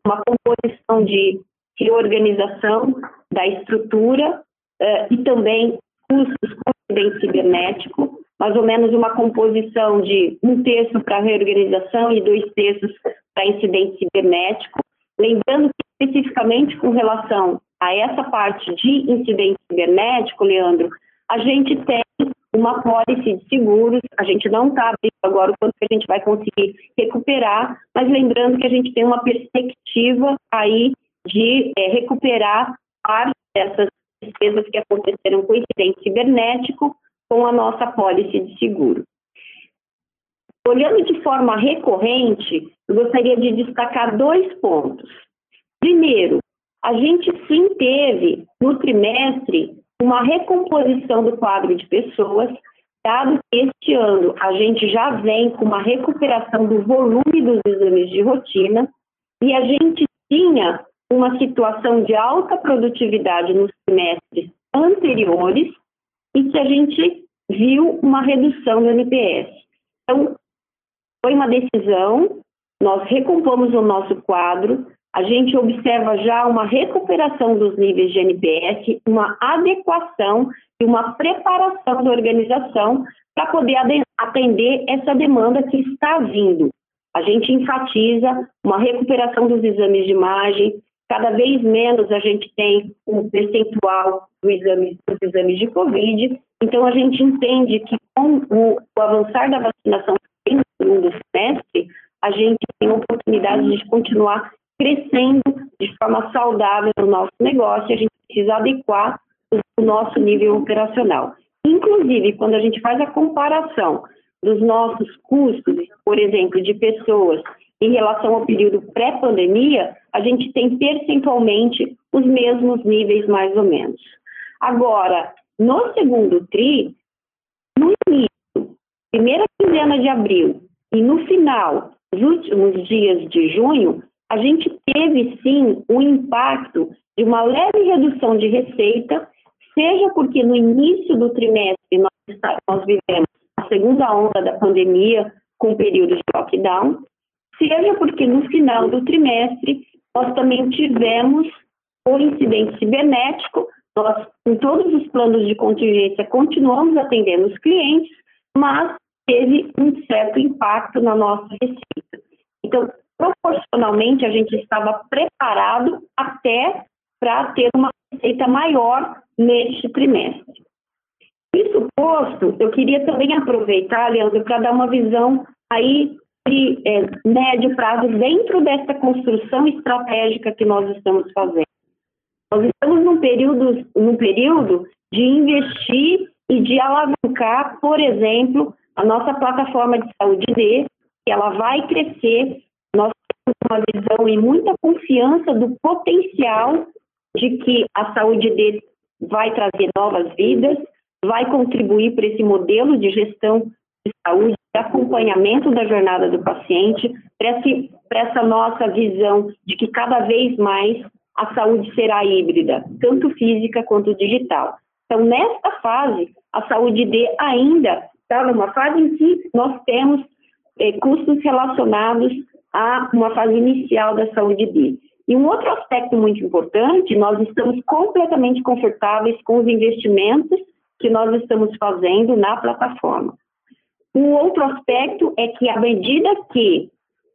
Speaker 2: uma composição de reorganização da estrutura uh, e também custos incidente cibernético, mais ou menos uma composição de um terço para reorganização e dois terços para incidente cibernético. Lembrando que, especificamente com relação a essa parte de incidente cibernético, Leandro, a gente tem uma pólice de seguros, a gente não está abrindo agora o quanto que a gente vai conseguir recuperar, mas lembrando que a gente tem uma perspectiva aí de é, recuperar parte dessas despesas que aconteceram com incidente cibernético com a nossa pólice de seguro. Olhando de forma recorrente, eu gostaria de destacar dois pontos. Primeiro, a gente sim teve no trimestre uma recomposição do quadro de pessoas, dado que este ano a gente já vem com uma recuperação do volume dos exames de rotina e a gente tinha uma situação de alta produtividade nos semestres anteriores e que a gente viu uma redução do NPS. Então, foi uma decisão, nós recompomos o nosso quadro, a gente observa já uma recuperação dos níveis de NPS, uma adequação e uma preparação da organização para poder atender essa demanda que está vindo. A gente enfatiza uma recuperação dos exames de imagem, cada vez menos a gente tem um percentual do exame, dos exames de Covid, então a gente entende que com o, o avançar da vacinação no segundo semestre, a gente tem oportunidade de continuar crescendo de forma saudável no nosso negócio a gente precisa adequar o nosso nível operacional. Inclusive, quando a gente faz a comparação dos nossos custos, por exemplo, de pessoas em relação ao período pré-pandemia, a gente tem percentualmente os mesmos níveis, mais ou menos. Agora, no segundo TRI, no início, primeira quinzena de abril e no final, os últimos dias de junho, a gente teve sim um impacto de uma leve redução de receita, seja porque no início do trimestre nós, nós vivemos a segunda onda da pandemia com período de lockdown, seja porque no final do trimestre nós também tivemos o incidente cibernético, nós, em todos os planos de contingência, continuamos atendendo os clientes, mas teve um certo impacto na nossa receita. Então, proporcionalmente, a gente estava preparado até para ter uma receita maior neste trimestre. Isso posto, eu queria também aproveitar, Leandro, para dar uma visão aí de é, médio prazo dentro dessa construção estratégica que nós estamos fazendo. Nós estamos num período, num período de investir e de alavancar, por exemplo, a nossa plataforma de saúde D, que ela vai crescer. Nós temos uma visão e muita confiança do potencial de que a saúde D vai trazer novas vidas, vai contribuir para esse modelo de gestão de saúde acompanhamento da jornada do paciente, para essa nossa visão de que cada vez mais a saúde será híbrida, tanto física quanto digital. Então, nesta fase, a saúde D ainda está numa fase em que nós temos eh, custos relacionados a uma fase inicial da saúde D. E um outro aspecto muito importante, nós estamos completamente confortáveis com os investimentos que nós estamos fazendo na plataforma. Um outro aspecto é que, à medida que,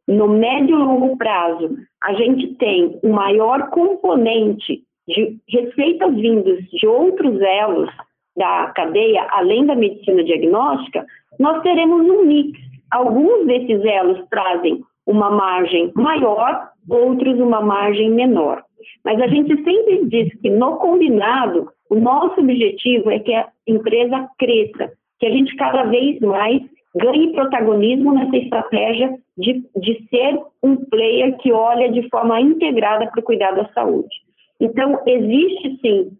Speaker 2: no médio e longo prazo, a gente tem um maior componente de receitas vindas de outros elos da cadeia, além da medicina diagnóstica, nós teremos um mix. Alguns desses elos trazem uma margem maior, outros uma margem menor. Mas a gente sempre diz que no combinado, o nosso objetivo é que a empresa cresça, que a gente cada vez mais ganhe protagonismo nessa estratégia de, de ser um player que olha de forma integrada para o cuidado da saúde. Então, existe sim,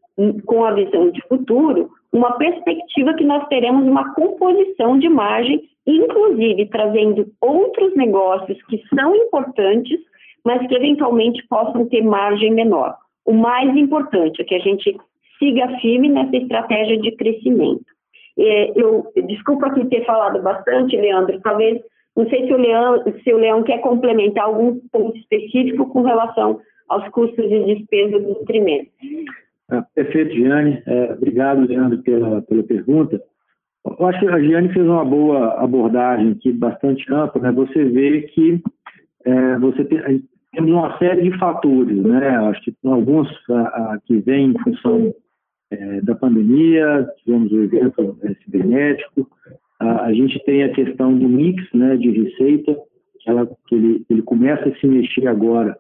Speaker 2: com a visão de futuro, uma perspectiva que nós teremos uma composição de margem, inclusive trazendo outros negócios que são importantes, mas que eventualmente possam ter margem menor. O mais importante é que a gente siga firme nessa estratégia de crescimento. É, eu desculpa aqui ter falado bastante, Leandro, talvez não sei se o Leão, se o Leão quer complementar algum ponto específico com relação aos custos e despesas do trimestre.
Speaker 3: É, perfeito, Giane. É, obrigado, Leandro, pela, pela pergunta. Eu acho que a Giane fez uma boa abordagem aqui, bastante ampla. Né? Você vê que é, você tem, temos uma série de fatores, né? Acho que alguns a, a, que vêm em função é, da pandemia, tivemos o evento é, cibernético, a, a, gente tem a questão do mix né, de receita, que, ela, que ele, ele começa a se mexer agora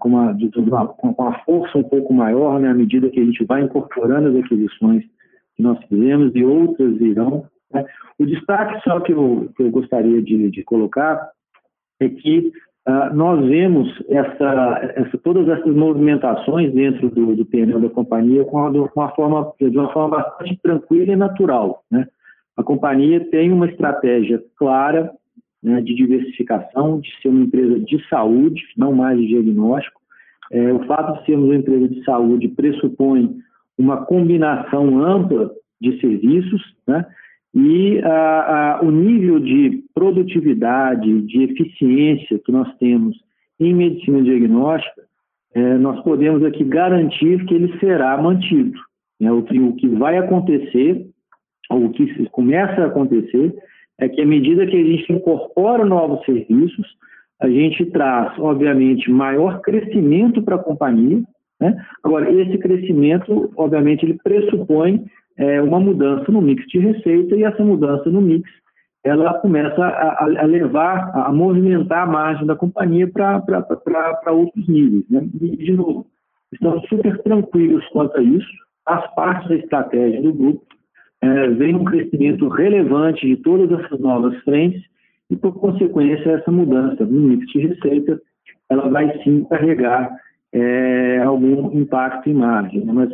Speaker 3: com, uma, de, uma, com uma força um pouco maior, né, à medida que a gente vai incorporando as aquisições que nós fizemos e outras virão. Né. O destaque só que eu, que eu gostaria de, de colocar é que ah, nós vemos essa, essa, todas essas movimentações dentro do, do PNL da companhia com uma, uma forma, de uma forma bastante tranquila e natural. Né? A companhia tem uma estratégia clara né, de diversificação, de ser uma empresa de saúde, não mais de diagnóstico. É, o fato de sermos uma empresa de saúde pressupõe uma combinação ampla de serviços, né? E a, a, o nível de produtividade, de eficiência que nós temos em medicina diagnóstica, é, nós podemos aqui garantir que ele será mantido. Né? O, que, o que vai acontecer, ou o que começa a acontecer, é que à medida que a gente incorpora novos serviços, a gente traz, obviamente, maior crescimento para a companhia. Né? Agora, esse crescimento, obviamente, ele pressupõe é, uma mudança no mix de receita e essa mudança no mix ela começa a, a levar, a movimentar a margem da companhia para outros níveis. Né? E, de novo, estamos super tranquilos quanto a isso, faz parte da estratégia do grupo, é, vem um crescimento relevante de todas essas novas frentes e, por consequência, essa mudança no mix de receita, ela vai sim carregar é, algum impacto em margem. Né? Mas,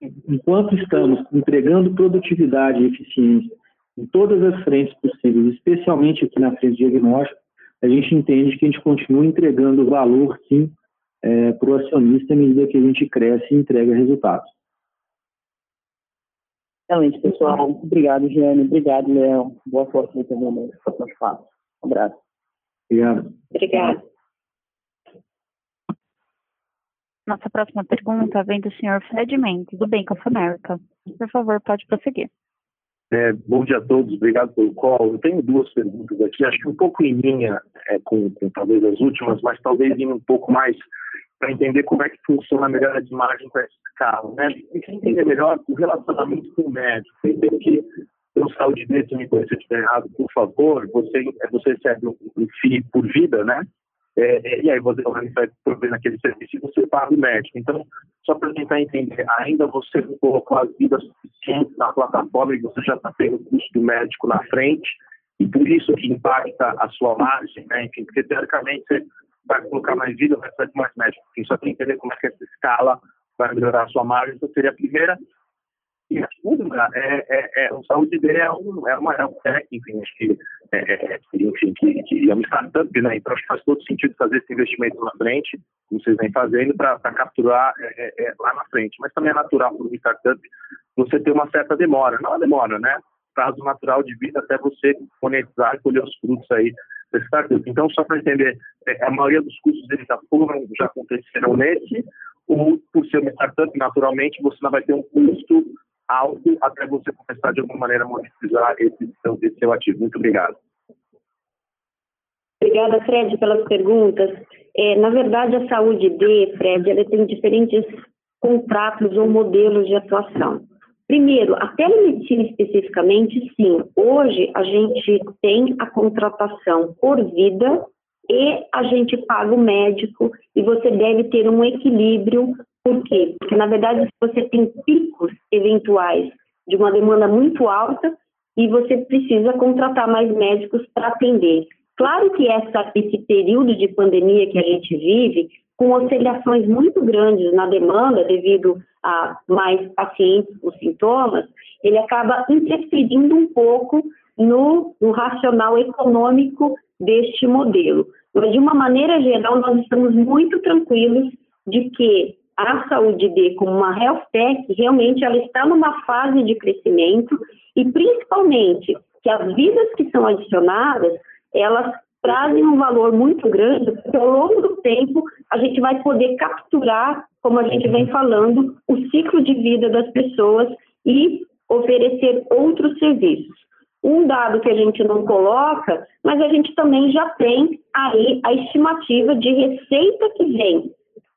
Speaker 3: enquanto estamos entregando produtividade e eficiência em todas as frentes possíveis, especialmente aqui na frente de diagnóstico, a gente entende que a gente continua entregando valor, sim, é, para o acionista à medida que a gente cresce e entrega resultados.
Speaker 5: Excelente, pessoal. Obrigado, Giane. Obrigado, Léo. Boa sorte próximos passos. Um abraço.
Speaker 3: Obrigado.
Speaker 2: Obrigado.
Speaker 1: Nossa próxima pergunta vem do senhor Fred Mendes, do Bank of America. Por favor, pode prosseguir.
Speaker 6: É, bom dia a todos, obrigado pelo call. Eu tenho duas perguntas aqui, acho que um pouco em linha é, com, com talvez as últimas, mas talvez indo um pouco mais para entender como é que funciona a melhora de margem com esse carro, né? E entender melhor o relacionamento com o médico. Entender que pelo saúde dele, se me conhecer estiver errado, por favor, você, você recebe um FII por vida, né? É, e aí você vai prover naquele serviço e você paga o médico. Então, só para tentar entender, ainda você não colocou as vidas suficientes na plataforma e você já está tendo o custo do médico na frente, e por isso que impacta a sua margem, né? Enfim, porque teoricamente você vai colocar mais vida, vai precisar de mais médicos. Enfim, só tem que entender como é que essa escala vai melhorar a sua margem. Então, seria a primeira. E a segunda é, é, é o saúde dele é, um, é uma é um tech, enfim, que, é, é, é enfim, que, que é uma startup, né? Então acho que faz todo sentido fazer esse investimento na frente, como vocês vêm fazendo, para capturar é, é, lá na frente. Mas também é natural para uma startup você ter uma certa demora. Não é demora, né? Prazo natural de vida até você monetizar e colher os frutos aí da startup. Então, só para entender, a maioria dos custos deles já foram, já aconteceram nesse, ou por ser uma startup, naturalmente, você não vai ter um custo alto até você começar de alguma maneira a monetizar esse, esse seu ativo. Muito obrigado.
Speaker 2: Obrigada, Fred, pelas perguntas. É, na verdade, a saúde D, Fred, ela tem diferentes contratos ou modelos de atuação. Primeiro, a telemedicina especificamente, sim. Hoje a gente tem a contratação por vida e a gente paga o médico e você deve ter um equilíbrio. Por quê? Porque, na verdade, você tem picos eventuais de uma demanda muito alta e você precisa contratar mais médicos para atender. Claro que essa, esse período de pandemia que a gente vive, com oscilações muito grandes na demanda devido a mais pacientes com sintomas, ele acaba interferindo um pouco no, no racional econômico deste modelo. Mas, de uma maneira geral, nós estamos muito tranquilos de que a saúde D, como uma health tech, realmente ela está numa fase de crescimento e, principalmente, que as vidas que são adicionadas, elas trazem um valor muito grande, porque ao longo do tempo a gente vai poder capturar, como a gente vem falando, o ciclo de vida das pessoas e oferecer outros serviços. Um dado que a gente não coloca, mas a gente também já tem aí a estimativa de receita que vem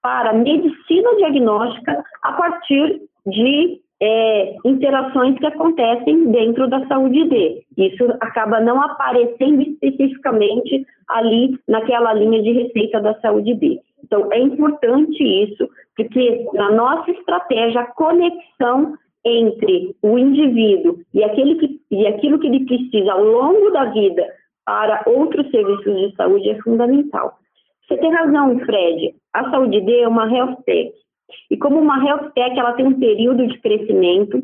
Speaker 2: para medicina diagnóstica a partir de é, interações que acontecem dentro da saúde D. Isso acaba não aparecendo especificamente ali naquela linha de receita da saúde D. Então, é importante isso, porque na nossa estratégia, a conexão entre o indivíduo e, aquele que, e aquilo que ele precisa ao longo da vida para outros serviços de saúde é fundamental. Você tem razão, Fred. A saúde D é uma health tech. E como uma health tech, ela tem um período de crescimento.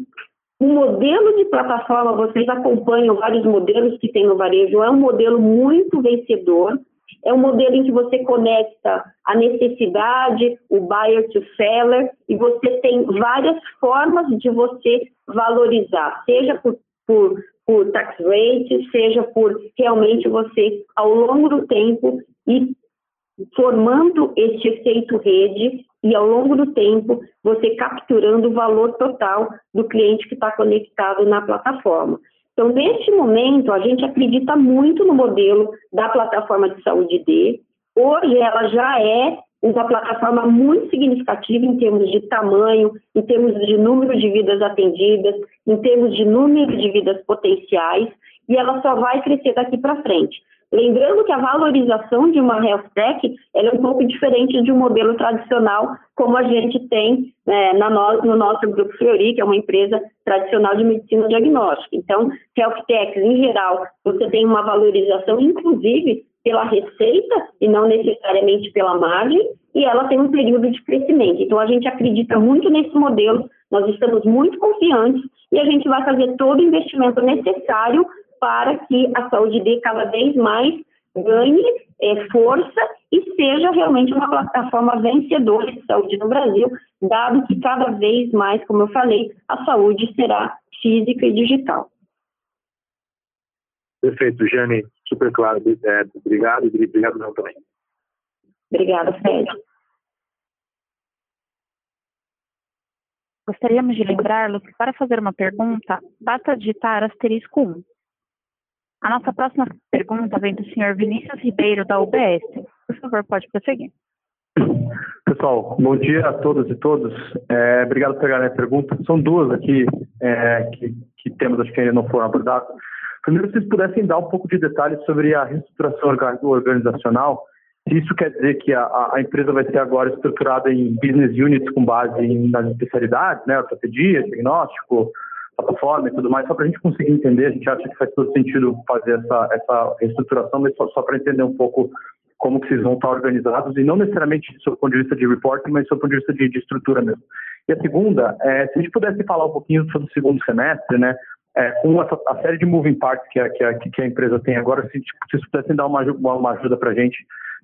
Speaker 2: O modelo de plataforma, vocês acompanham vários modelos que tem no varejo, é um modelo muito vencedor. É um modelo em que você conecta a necessidade, o buyer to seller, e você tem várias formas de você valorizar, seja por, por, por tax rate, seja por realmente você, ao longo do tempo, ir formando este efeito rede e ao longo do tempo você capturando o valor total do cliente que está conectado na plataforma. Então, neste momento, a gente acredita muito no modelo da plataforma de saúde D. Hoje, ela já é uma plataforma muito significativa em termos de tamanho, em termos de número de vidas atendidas, em termos de número de vidas potenciais, e ela só vai crescer daqui para frente. Lembrando que a valorização de uma health tech é um pouco diferente de um modelo tradicional, como a gente tem né, no, no, nosso Grupo Fleury, que é uma empresa tradicional de medicina diagnóstica. Então, health techs, em geral, você tem uma valorização, inclusive, pela receita e não necessariamente pela margem, e ela tem um período de crescimento. Então, a gente acredita muito nesse modelo, nós estamos muito confiantes e a gente vai fazer todo o investimento necessário para que a saúde dê cada vez mais ganhe é, força e seja realmente uma plataforma vencedora de saúde no Brasil, dado que cada vez mais, como eu falei, a saúde será física e digital.
Speaker 6: Perfeito, Jane, super claro. É, obrigado, obrigado não também.
Speaker 2: Obrigada, Fred.
Speaker 1: Gostaríamos de lembrá-lo que para fazer uma pergunta, basta digitar asterisco 1. A nossa próxima pergunta vem do senhor Vinícius Ribeiro, da UBS. Por favor, pode prosseguir.
Speaker 7: Pessoal, bom dia a todas e todos. É, obrigado por pegar a pergunta. São duas aqui é, que, que, temos, acho que ainda não foram abordadas. Primeiro, se vocês pudessem dar um pouco de detalhes sobre a reestruturação organizacional, se isso quer dizer que a, a, empresa vai ser agora estruturada em business units com base em, nas especialidades, né, ortopedia, diagnóstico, plataforma e tudo mais, só para a gente conseguir entender, a gente acha que faz todo sentido fazer essa, essa reestruturação, mas só, só para entender um pouco como que vocês vão estar organizados, e não necessariamente do ponto de vista de reporting, mas do ponto de vista de, de estrutura mesmo. E a segunda, é, se a gente pudesse falar um pouquinho sobre o segundo semestre, né, é, com essa, a série de moving parts que a, que a, que a empresa tem agora, se, se vocês pudessem dar uma, uma ajuda para a gente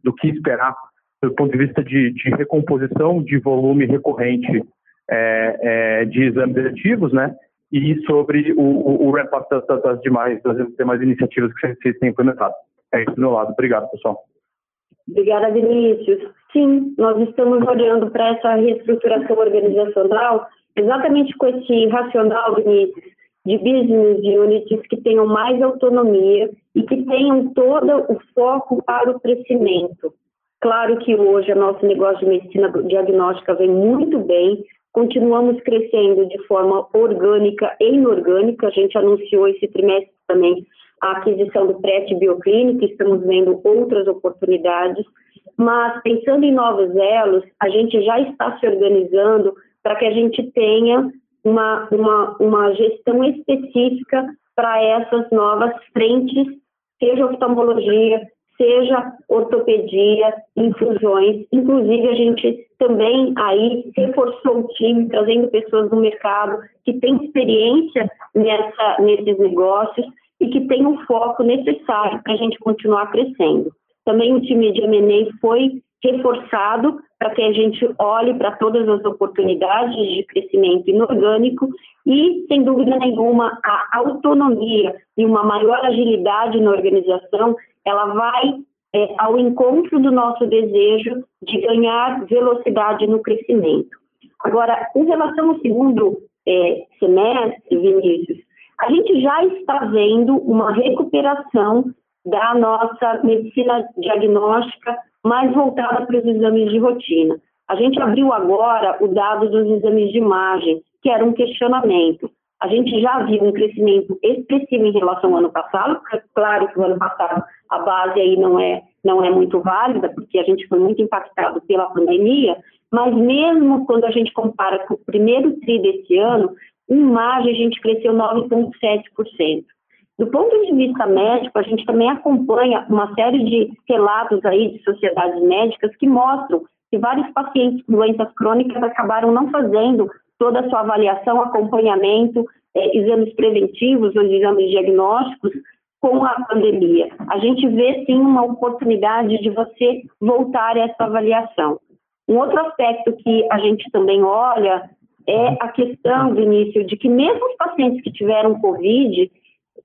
Speaker 7: do que esperar do ponto de vista de, de recomposição de volume recorrente é, é, de exames eletivos, né? E sobre o, o, o ramp-up das, das, demais, das demais iniciativas que vocês têm implementado. É isso do meu lado. Obrigado, pessoal.
Speaker 2: Obrigada, Vinícius. Sim, nós estamos olhando para essa reestruturação organizacional exatamente com esse racional, Vinícius, de business units que tenham mais autonomia e que tenham todo o foco para o crescimento. Claro que hoje o nosso negócio de medicina diagnóstica vem muito bem, Continuamos crescendo de forma orgânica e inorgânica. A gente anunciou esse trimestre também a aquisição do PRET Bioclínica, estamos vendo outras oportunidades, mas pensando em novos elos, a gente já está se organizando para que a gente tenha uma, uma, uma gestão específica para essas novas frentes, seja oftalmologia, seja ortopedia, infusões. Inclusive, a gente também aí reforçou o time, trazendo pessoas do mercado que têm experiência nessa, nesses negócios e que têm o foco necessário para a gente continuar crescendo. Também o time de M&A foi reforçado para que a gente olhe para todas as oportunidades de crescimento inorgânico e, sem dúvida nenhuma, a autonomia e uma maior agilidade na organização, ela vai é, ao encontro do nosso desejo de ganhar velocidade no crescimento. Agora, em relação ao segundo é, semestre, Vinícius, a gente já está vendo uma recuperação da nossa medicina diagnóstica mais voltada para os exames de rotina. A gente abriu agora o dado dos exames de imagem, que era um questionamento. A gente já viu um crescimento expressivo em relação ao ano passado, claro que o ano passado a base aí não é, não é muito válida, porque a gente foi muito impactado pela pandemia, mas mesmo quando a gente compara com o primeiro TRI desse ano, em imagem a gente cresceu 9,7%. Do ponto de vista médico, a gente também acompanha uma série de relatos aí de sociedades médicas que mostram que vários pacientes com doenças crônicas acabaram não fazendo toda a sua avaliação, acompanhamento, é, exames preventivos ou exames diagnósticos com a pandemia. A gente vê sim uma oportunidade de você voltar a essa avaliação. Um outro aspecto que a gente também olha é a questão do início de que mesmo os pacientes que tiveram Covid,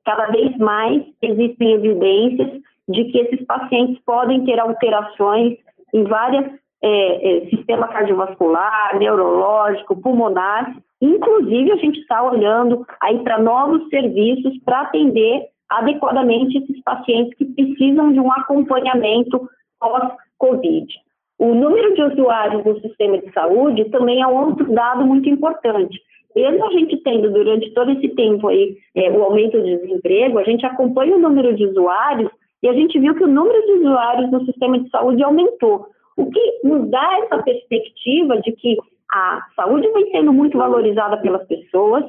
Speaker 2: cada vez mais existem evidências de que esses pacientes podem ter alterações em várias é, é, sistema cardiovascular, neurológico, pulmonar. Inclusive, a gente está olhando aí para novos serviços para atender adequadamente esses pacientes que precisam de um acompanhamento pós-Covid. O número de usuários do sistema de saúde também é outro dado muito importante. Mesmo a gente tendo durante todo esse tempo aí é, o aumento de desemprego, a gente acompanha o número de usuários e a gente viu que o número de usuários no sistema de saúde aumentou. O que nos dá essa perspectiva de que a saúde vem sendo muito valorizada pelas pessoas,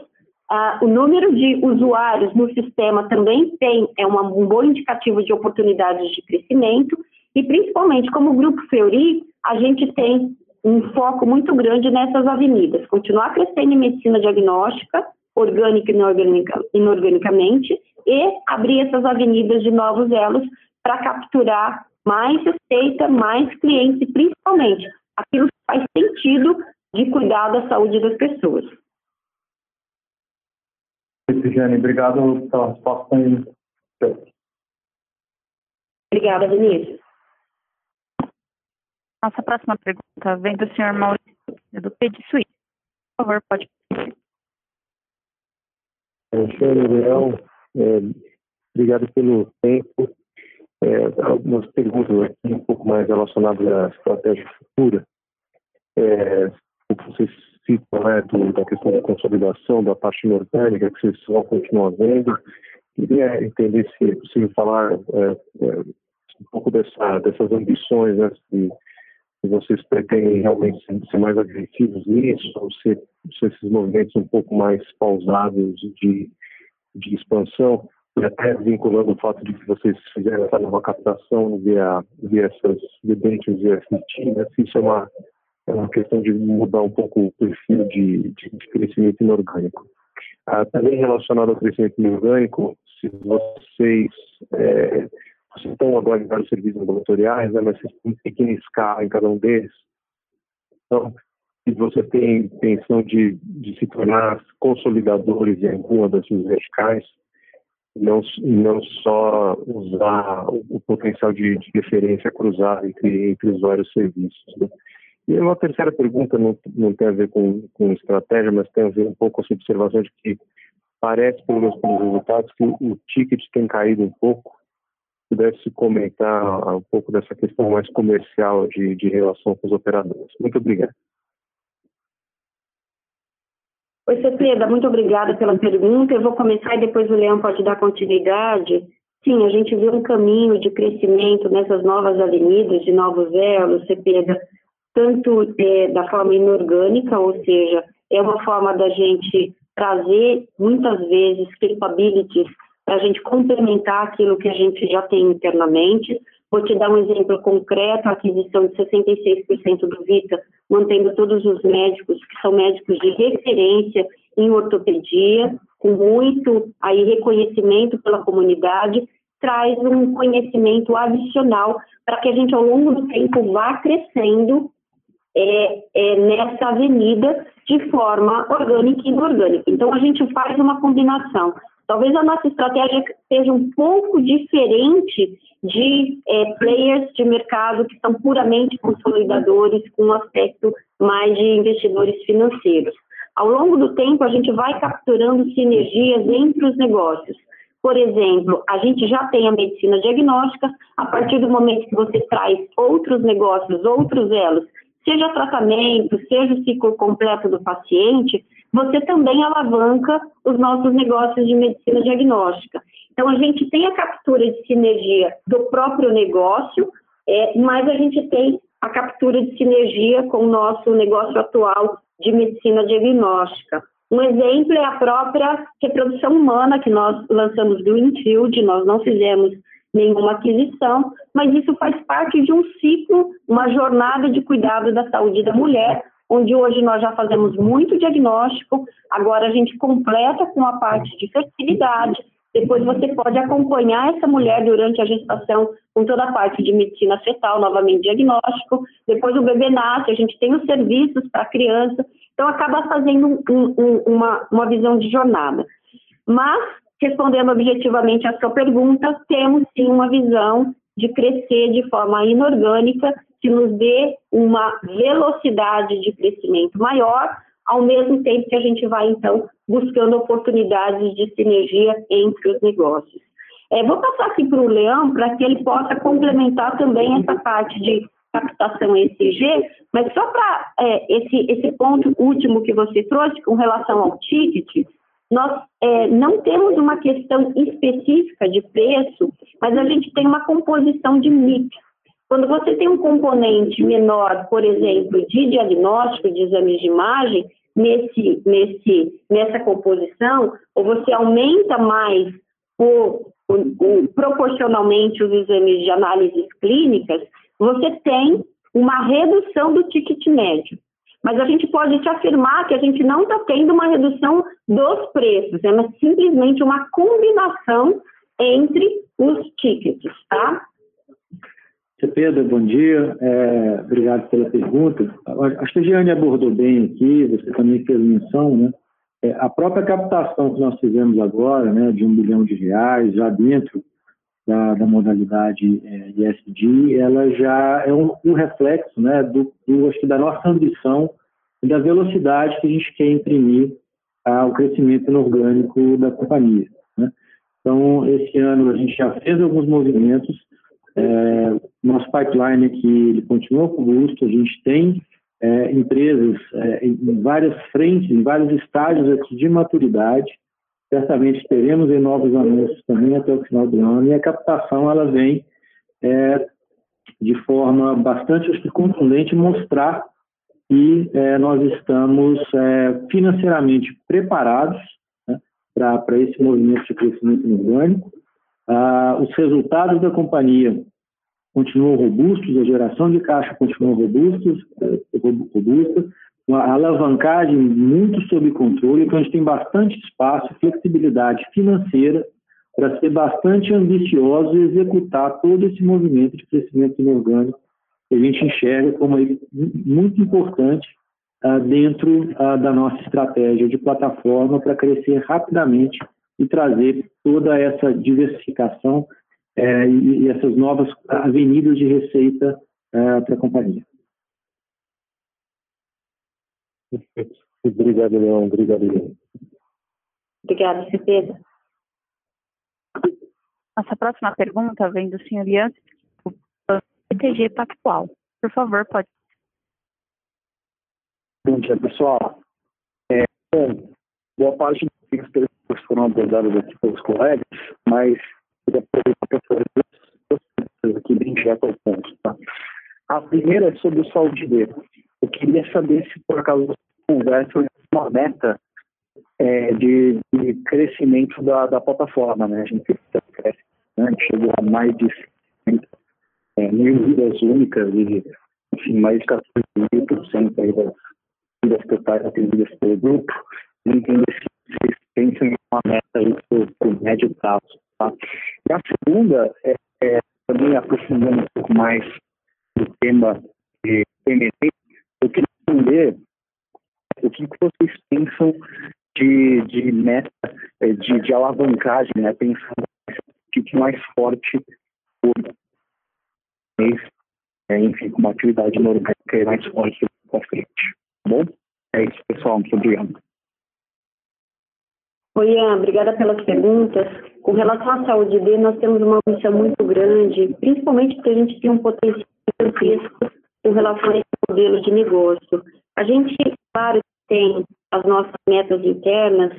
Speaker 2: o número de usuários no sistema também tem é uma, um bom indicativo de oportunidades de crescimento e principalmente como Grupo Feuri, a gente tem um foco muito grande nessas avenidas, continuar crescendo em medicina diagnóstica, orgânica e inorganicamente, e abrir essas avenidas de novos elos para capturar mais receita, mais clientes e principalmente aquilo que faz sentido de cuidar da saúde das pessoas.
Speaker 7: Jane, obrigado pela resposta.
Speaker 1: Obrigada, Vinícius. Nossa próxima pergunta vem do senhor Maurício, do Pedi Suíço. Por favor, pode.
Speaker 8: Senhor Leão, é, obrigado pelo tempo. É, algumas perguntas aqui um pouco mais relacionadas à estratégia futura. É, vocês citam né, do, da questão da consolidação da parte inorgânica, que vocês vão continuar vendo. Queria entender se é possível falar é, é, um pouco dessa, dessas ambições, né, se, se vocês pretendem realmente ser mais agressivos nisso, ou se, se esses movimentos um pouco mais pausados de, de expansão e até vinculando o fato de que vocês fizeram essa nova captação via, via essas debêntures via FT, né? se isso é uma, é uma questão de mudar um pouco o perfil de, de crescimento inorgânico. Ah, também relacionado ao crescimento inorgânico, se vocês, é, vocês estão agora em vários serviços ambulatoriais, né, mas vocês têm pequena escala em cada um deles. Então, se você tem intenção de, de se tornar consolidadores em alguma das suas verticais, não, não só usar o, potencial de, de, referência cruzado entre, entre os vários serviços. Né? E uma terceira pergunta não, não tem a ver com, com estratégia, mas tem a ver um pouco com essa observação de que parece, pelo menos pelos resultados, que o ticket tem caído um pouco. Pudesse comentar um pouco dessa questão mais comercial de, de relação com os operadores. Muito obrigado.
Speaker 2: Oi, Cepeda, muito obrigada pela pergunta. Eu vou começar e depois o Leão pode dar continuidade. sim, a gente vê um caminho de crescimento nessas novas avenidas, de novos elos, Cepeda, tanto é, da forma inorgânica, ou seja, é uma forma da gente trazer, muitas vezes, capabilities para a gente complementar aquilo que a gente já tem internamente. Vou te dar um exemplo concreto, a aquisição de 66% do Vita, mantendo todos os médicos, que são médicos de referência em ortopedia, com muito aí reconhecimento pela comunidade, traz um conhecimento adicional para que a gente, ao longo do tempo, vá crescendo é, é, nessa avenida de forma orgânica e inorgânica. Então, a gente faz uma combinação. Talvez a nossa estratégia seja um pouco diferente de é, players de mercado que são puramente consolidadores, com um aspecto mais de investidores financeiros. Ao longo do tempo, a gente vai capturando sinergias entre os negócios. Por exemplo, a gente já tem a medicina diagnóstica, a partir do momento que você traz outros negócios, outros elos, seja tratamento, seja o ciclo completo do paciente, você também alavanca os nossos negócios de medicina diagnóstica. Então, a gente tem a captura de sinergia do próprio negócio, é, mas a gente tem a captura de sinergia com o nosso negócio atual de medicina diagnóstica. Um exemplo é a própria reprodução humana, que nós lançamos Greenfield, nós não fizemos nenhuma aquisição, mas isso faz parte de um ciclo, uma jornada de cuidado da saúde da mulher, onde hoje nós já fazemos muito diagnóstico, agora a gente completa com a parte de fertilidade, depois você pode acompanhar essa mulher durante a gestação com toda a parte de medicina fetal, novamente diagnóstico. Depois o bebê nasce, a gente tem os serviços para a criança. Então acaba fazendo um, um, uma, uma visão de jornada. Mas respondendo objetivamente à sua pergunta, temos sim uma visão de crescer de forma inorgânica, que nos dê uma velocidade de crescimento maior, ao mesmo tempo que a gente vai, então, buscando oportunidades de sinergia entre os negócios. É, vou passar aqui para o Leão, para que ele possa complementar também essa parte de captação ESG, mas só para é, esse, esse ponto último que você trouxe com relação ao ticket, nós é, não temos uma questão específica de preço, mas a gente tem uma composição de mix. Quando você tem um componente menor, por exemplo, de diagnóstico de exames de imagem, nesse, nesse, nessa composição, ou você aumenta mais o, o, o, proporcionalmente os exames de análises clínicas, você tem uma redução do ticket médio mas a gente pode te afirmar que a gente não está tendo uma redução dos preços, é simplesmente uma combinação entre os tickets, tá?
Speaker 3: Pedro, bom dia. É, obrigado pela pergunta. Acho que a Giane abordou bem aqui, você também fez menção, né? É, a própria captação que nós fizemos agora, né, de um bilhão de reais, já dentro da, da modalidade é, ISD, ela já é um, um reflexo né, do, do, acho que da nossa ambição e da velocidade que a gente quer imprimir ao crescimento inorgânico da companhia. Né? Então, esse ano a gente já fez alguns movimentos, é, nosso pipeline aqui ele continua robusto, a gente tem é, empresas é, em várias frentes, em vários estágios aqui de maturidade, certamente teremos em novos anúncios também até o final do ano, e a captação ela vem é, de forma bastante contundente mostrar que é, nós estamos é, financeiramente preparados né, para esse movimento de crescimento orgânico. Ah, os resultados da companhia continuam robustos, a geração de caixa continua robustos, robusta, uma alavancagem muito sob controle, então a gente tem bastante espaço, flexibilidade financeira para ser bastante ambicioso e executar todo esse movimento de crescimento inorgânico que a gente enxerga como muito importante uh, dentro uh, da nossa estratégia de plataforma para crescer rapidamente e trazer toda essa diversificação uh, e, e, essas novas avenidas de receita eh, para a companhia.
Speaker 6: Perfeito. Obrigado, Leão. Obrigado, Leão.
Speaker 2: Obrigada, Cepeda.
Speaker 1: Nossa próxima pergunta vem do senhor Ian BTG Pactual. Por favor, pode.
Speaker 4: Bom dia, pessoal. É, bom, boa parte perguntas foram abordadas aqui pelos colegas, mas queria aproveitar para fazer duas perguntas aqui bem direto ao ponto. Tá? A primeira é sobre o saúde dele. Eu queria saber se por acaso você conversa uma meta é, de, de, crescimento da, da, plataforma. Né? A gente cresce, né? chegou a mais de 50 é, mil vidas únicas e enfim, mais de 14 mil por cento das vidas totais atendidas pelo grupo. Entender se vocês pensam em uma meta para o médio prazo. Tá? E a segunda é, é também aprofundando um pouco mais do tema de M&A, eu queria entender o que, que vocês pensam de, de meta, é, de, de alavancagem, né? pensando um mais forte por mês, é, enfim, com uma atividade que é mais forte para frente. Tá bom? É isso, pessoal. Muito obrigado.
Speaker 2: Oi, Ian, obrigada pelas perguntas. Com relação à saúde D, nós temos uma missão muito grande, principalmente porque a gente tem um potencial gigantesco com relação a esse modelo de negócio. A gente, claro, tem as nossas metas internas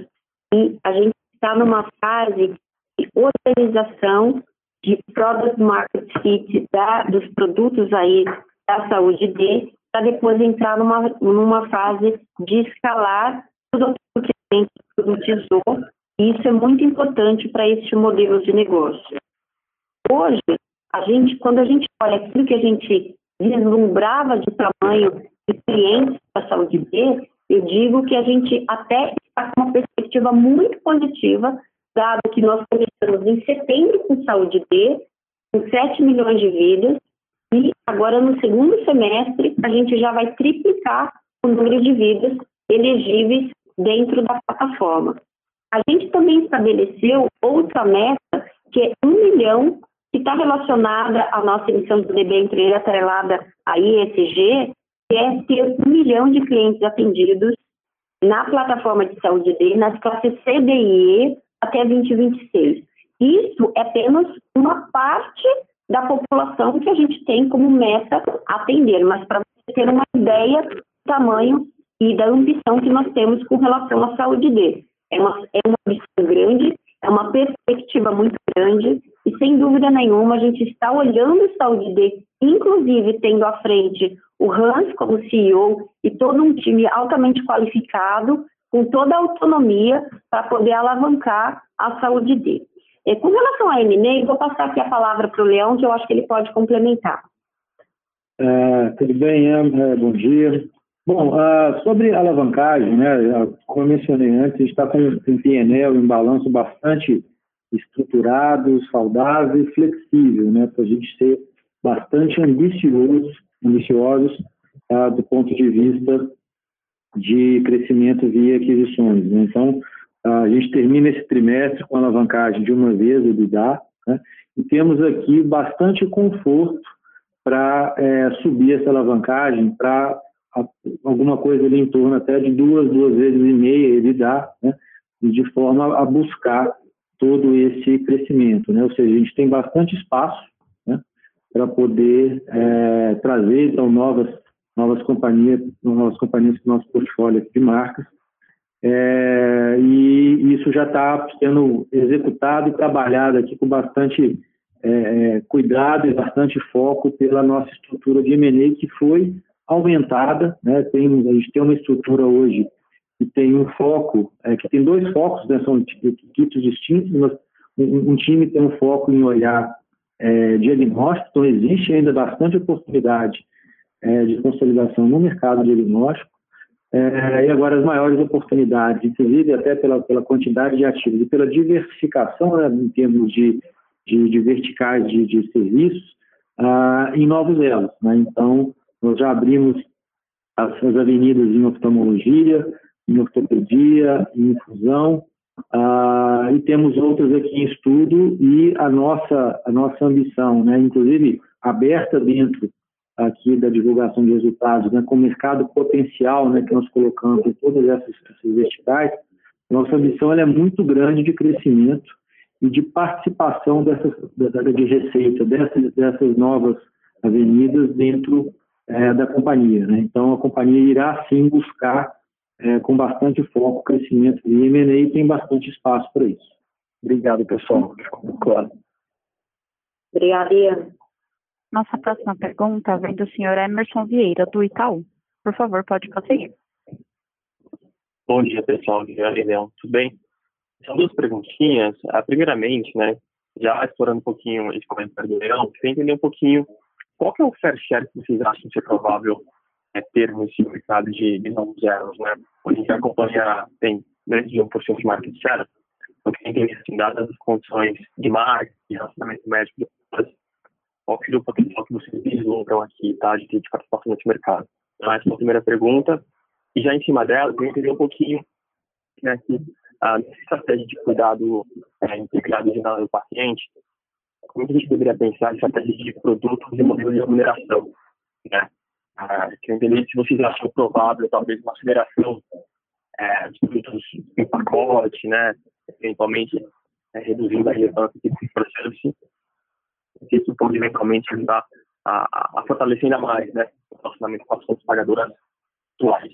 Speaker 2: e a gente está numa fase de organização de product market fit da, dos produtos aí da saúde D, para depois entrar numa, numa fase de escalar tudo o que a gente produtizou, e isso é muito importante para este modelo de negócio. Hoje, a gente, quando a gente olha aquilo que a gente vislumbrava de tamanho de clientes da saúde B, eu digo que a gente até está com uma perspectiva muito positiva, dado que nós começamos em setembro com saúde B, com 7 milhões de vidas, e agora no segundo semestre a gente já vai triplicar o número de vidas elegíveis dentro da plataforma. A gente também estabeleceu outra meta, que é um milhão, que está relacionada à nossa emissão de debênture atrelada à ISG, que é ter um milhão de clientes atendidos na plataforma de saúde D, nas classes C, D e E, até 2026. Isso é apenas uma parte da população que a gente tem como meta atender, mas para você ter uma ideia do tamanho e da ambição que nós temos com relação à saúde D. É uma, é uma ambição grande, é uma perspectiva muito grande e, sem dúvida nenhuma, a gente está olhando saúde D, inclusive tendo à frente o Hans como CEO e todo um time altamente qualificado, com toda a autonomia para poder alavancar a saúde D. E, com relação à M&A, vou passar aqui a palavra para o Leão, que eu acho que ele pode complementar.
Speaker 3: É, tudo bem, é, bom dia. Bom, uh, sobre alavancagem, né, como eu mencionei antes, a gente está com um PNL em balanço bastante estruturado, saudável e flexível, né, para a gente ser bastante ambicioso, ambiciosos uh, do ponto de vista de crescimento via aquisições. Né? Então, uh, a gente termina esse trimestre com alavancagem de uma vez o BIDA, né, e temos aqui bastante conforto para é, subir essa alavancagem para alguma coisa ali em torno até de duas, duas vezes e meia ele dá, né, de forma a buscar todo esse crescimento, né, ou seja, a gente tem bastante espaço, né, para poder é, trazer então novas novas companhias, novas companhias para o nosso portfólio de marcas, é, e isso já está sendo executado e trabalhado aqui com bastante é, é cuidado e bastante foco pela nossa estrutura de M&A que foi aumentada, né? Tem, a gente tem uma estrutura hoje que tem um foco, é, que tem dois focos, né? São equipes distintos, mas um, um, time tem um foco em olhar é, diagnóstico, então existe ainda bastante oportunidade é, de consolidação no mercado diagnóstico, é, e agora as maiores oportunidades, inclusive até pela, pela quantidade de ativos e pela diversificação né, em termos de, de, de verticais de, de serviços, ah, em novos elos. Né? Então, nós já abrimos as, as avenidas em oftalmologia, em ortopedia, em infusão, ah, e temos outras aqui em estudo e a nossa, a nossa ambição, né, inclusive aberta dentro aqui da divulgação de resultados, né, com o mercado potencial né, que nós colocamos em todas essas, essas verticais, nossa ambição é muito grande de crescimento e de participação dessas, de receita dessas, dessas novas avenidas dentro é, da companhia. Né? Então, a companhia irá sim buscar é, com bastante foco o crescimento de M&A e tem bastante espaço para isso.
Speaker 4: Obrigado, pessoal. Ficou claro.
Speaker 2: Obrigada, Ian.
Speaker 1: Nossa próxima pergunta vem do senhor Emerson Vieira, do Itaú. Por favor, pode prosseguir.
Speaker 9: Bom dia, pessoal. Leão, tudo bem? São duas perguntinhas. A, primeiramente, né, já explorando um pouquinho esse comentário do Leão, queria entender um pouquinho qual que é o fair share que vocês acham ser provável é, ter nesse mercado de, de novos zeros, né? Onde a companhia tem menos de 1% de market share, então queria entender, assim, dadas as condições de marketing, de relacionamento médico, qual que é o potencial que vocês vislumbram aqui, tá, de, de participação nesse mercado? Então, essa é a primeira pergunta. E já em cima dela, eu entender um pouquinho né, que a estratégia de cuidado é, integrado geral do paciente, como a gente deveria pensar em estratégia de produtos e modelo de remuneração, né? Ah, que eu entendi se vocês acham provável, talvez, uma aceleração é, de produtos em pacote, né? Eventualmente, é, reduzindo a relevância desse processo, isso pode eventualmente ajudar a, a, a fortalecer ainda mais, né? O relacionamento com as fontes pagadoras atuais.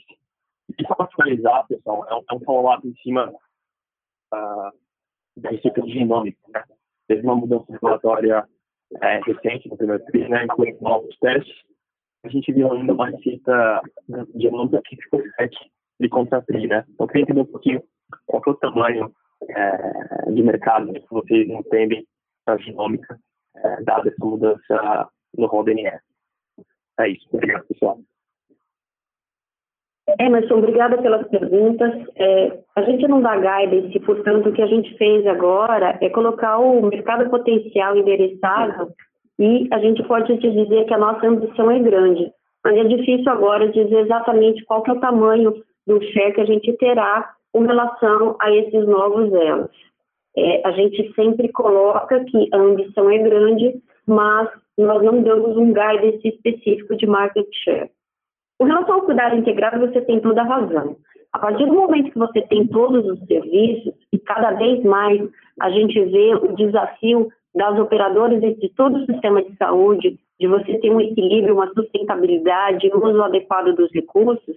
Speaker 9: E só para finalizar, pessoal, é um, é um follow-up em cima uh, da de genômica. Né? Teve uma mudança regulatória é, recente no primeiro TRI, né, incluindo novos testes. A gente viu ainda uma receita de genômica que ficou sete de contra TRI, né? Então, eu queria entender um pouquinho qual é o tamanho é, de mercado que vocês entendem para genômica, é, dada essa mudança no rol DNS. É isso. Obrigado, pessoal.
Speaker 2: Emerson, obrigada pelas perguntas. É, a gente não dá guidance, portanto, o que a gente fez agora é colocar o mercado potencial endereçável e a gente pode te dizer que a nossa ambição é grande, mas é difícil agora dizer exatamente qual que é o tamanho do share que a gente terá com relação a esses novos elos. É, a gente sempre coloca que a ambição é grande, mas nós não damos um guidance específico de market share. Com relação ao cuidado integrado, você tem toda a razão. A partir do momento que você tem todos os serviços, e cada vez mais a gente vê o desafio das operadoras e de todo o sistema de saúde, de você ter um equilíbrio, uma sustentabilidade, um uso adequado dos recursos,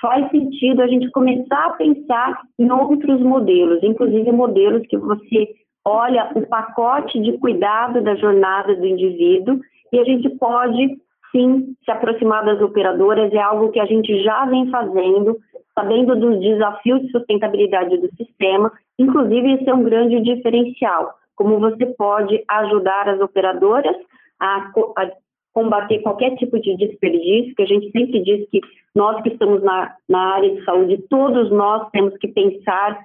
Speaker 2: faz sentido a gente começar a pensar em outros modelos, inclusive modelos que você olha o pacote de cuidado da jornada do indivíduo e a gente pode sim se aproximar das operadoras, é algo que a gente já vem fazendo, sabendo dos desafios de sustentabilidade do sistema, inclusive esse é um grande diferencial, como você pode ajudar as operadoras a, a combater qualquer tipo de desperdício, que a gente sempre diz que nós que estamos na, na área de saúde, todos nós temos que pensar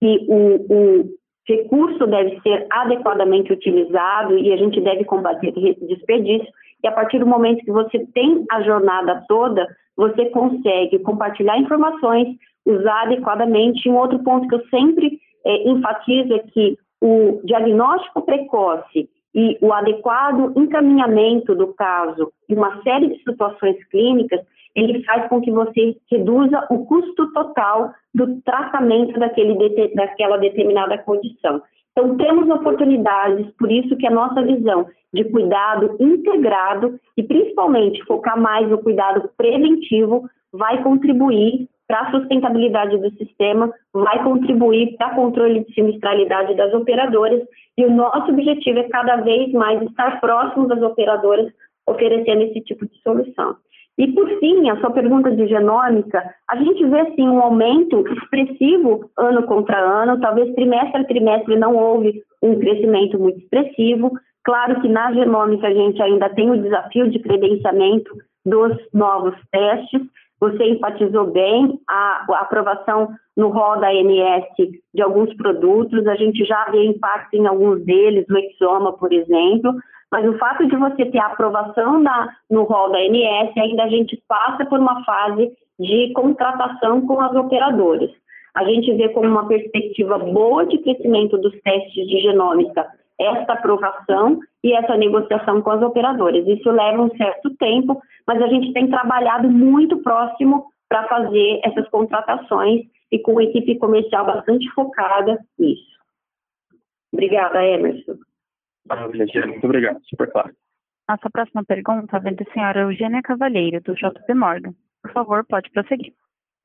Speaker 2: que o, o recurso deve ser adequadamente utilizado e a gente deve combater desperdício e a partir do momento que você tem a jornada toda, você consegue compartilhar informações, usar adequadamente. Um outro ponto que eu sempre é, enfatizo é que o diagnóstico precoce e o adequado encaminhamento do caso em uma série de situações clínicas, ele faz com que você reduza o custo total do tratamento daquele, daquela determinada condição. Então, temos oportunidades, por isso que a nossa visão de cuidado integrado e principalmente focar mais no cuidado preventivo vai contribuir para a sustentabilidade do sistema, vai contribuir para o controle de sinistralidade das operadoras e o nosso objetivo é cada vez mais estar próximo das operadoras oferecendo esse tipo de solução. E, por fim, a sua pergunta de genômica, a gente vê, sim, um aumento expressivo ano contra ano, talvez trimestre a trimestre não houve um crescimento muito expressivo. Claro que na genômica a gente ainda tem o desafio de credenciamento dos novos testes. Você enfatizou bem a, aprovação no rol da ANS de alguns produtos, a gente já vê impacto em alguns deles, o Exoma, por exemplo, mas o fato de você ter a aprovação da, no rol da ANS, ainda a gente passa por uma fase de contratação com as operadoras. A gente vê como uma perspectiva boa de crescimento dos testes de genômica esta aprovação e essa negociação com as operadoras. Isso leva um certo tempo, mas a gente tem trabalhado muito próximo para fazer essas contratações e com uma equipe comercial bastante focada nisso. Obrigada, Emerson.
Speaker 9: Maravilha, muito obrigado, super claro.
Speaker 1: Nossa próxima pergunta vem da senhora Eugênia Cavalheiro, do JP Morgan. Por favor, pode prosseguir.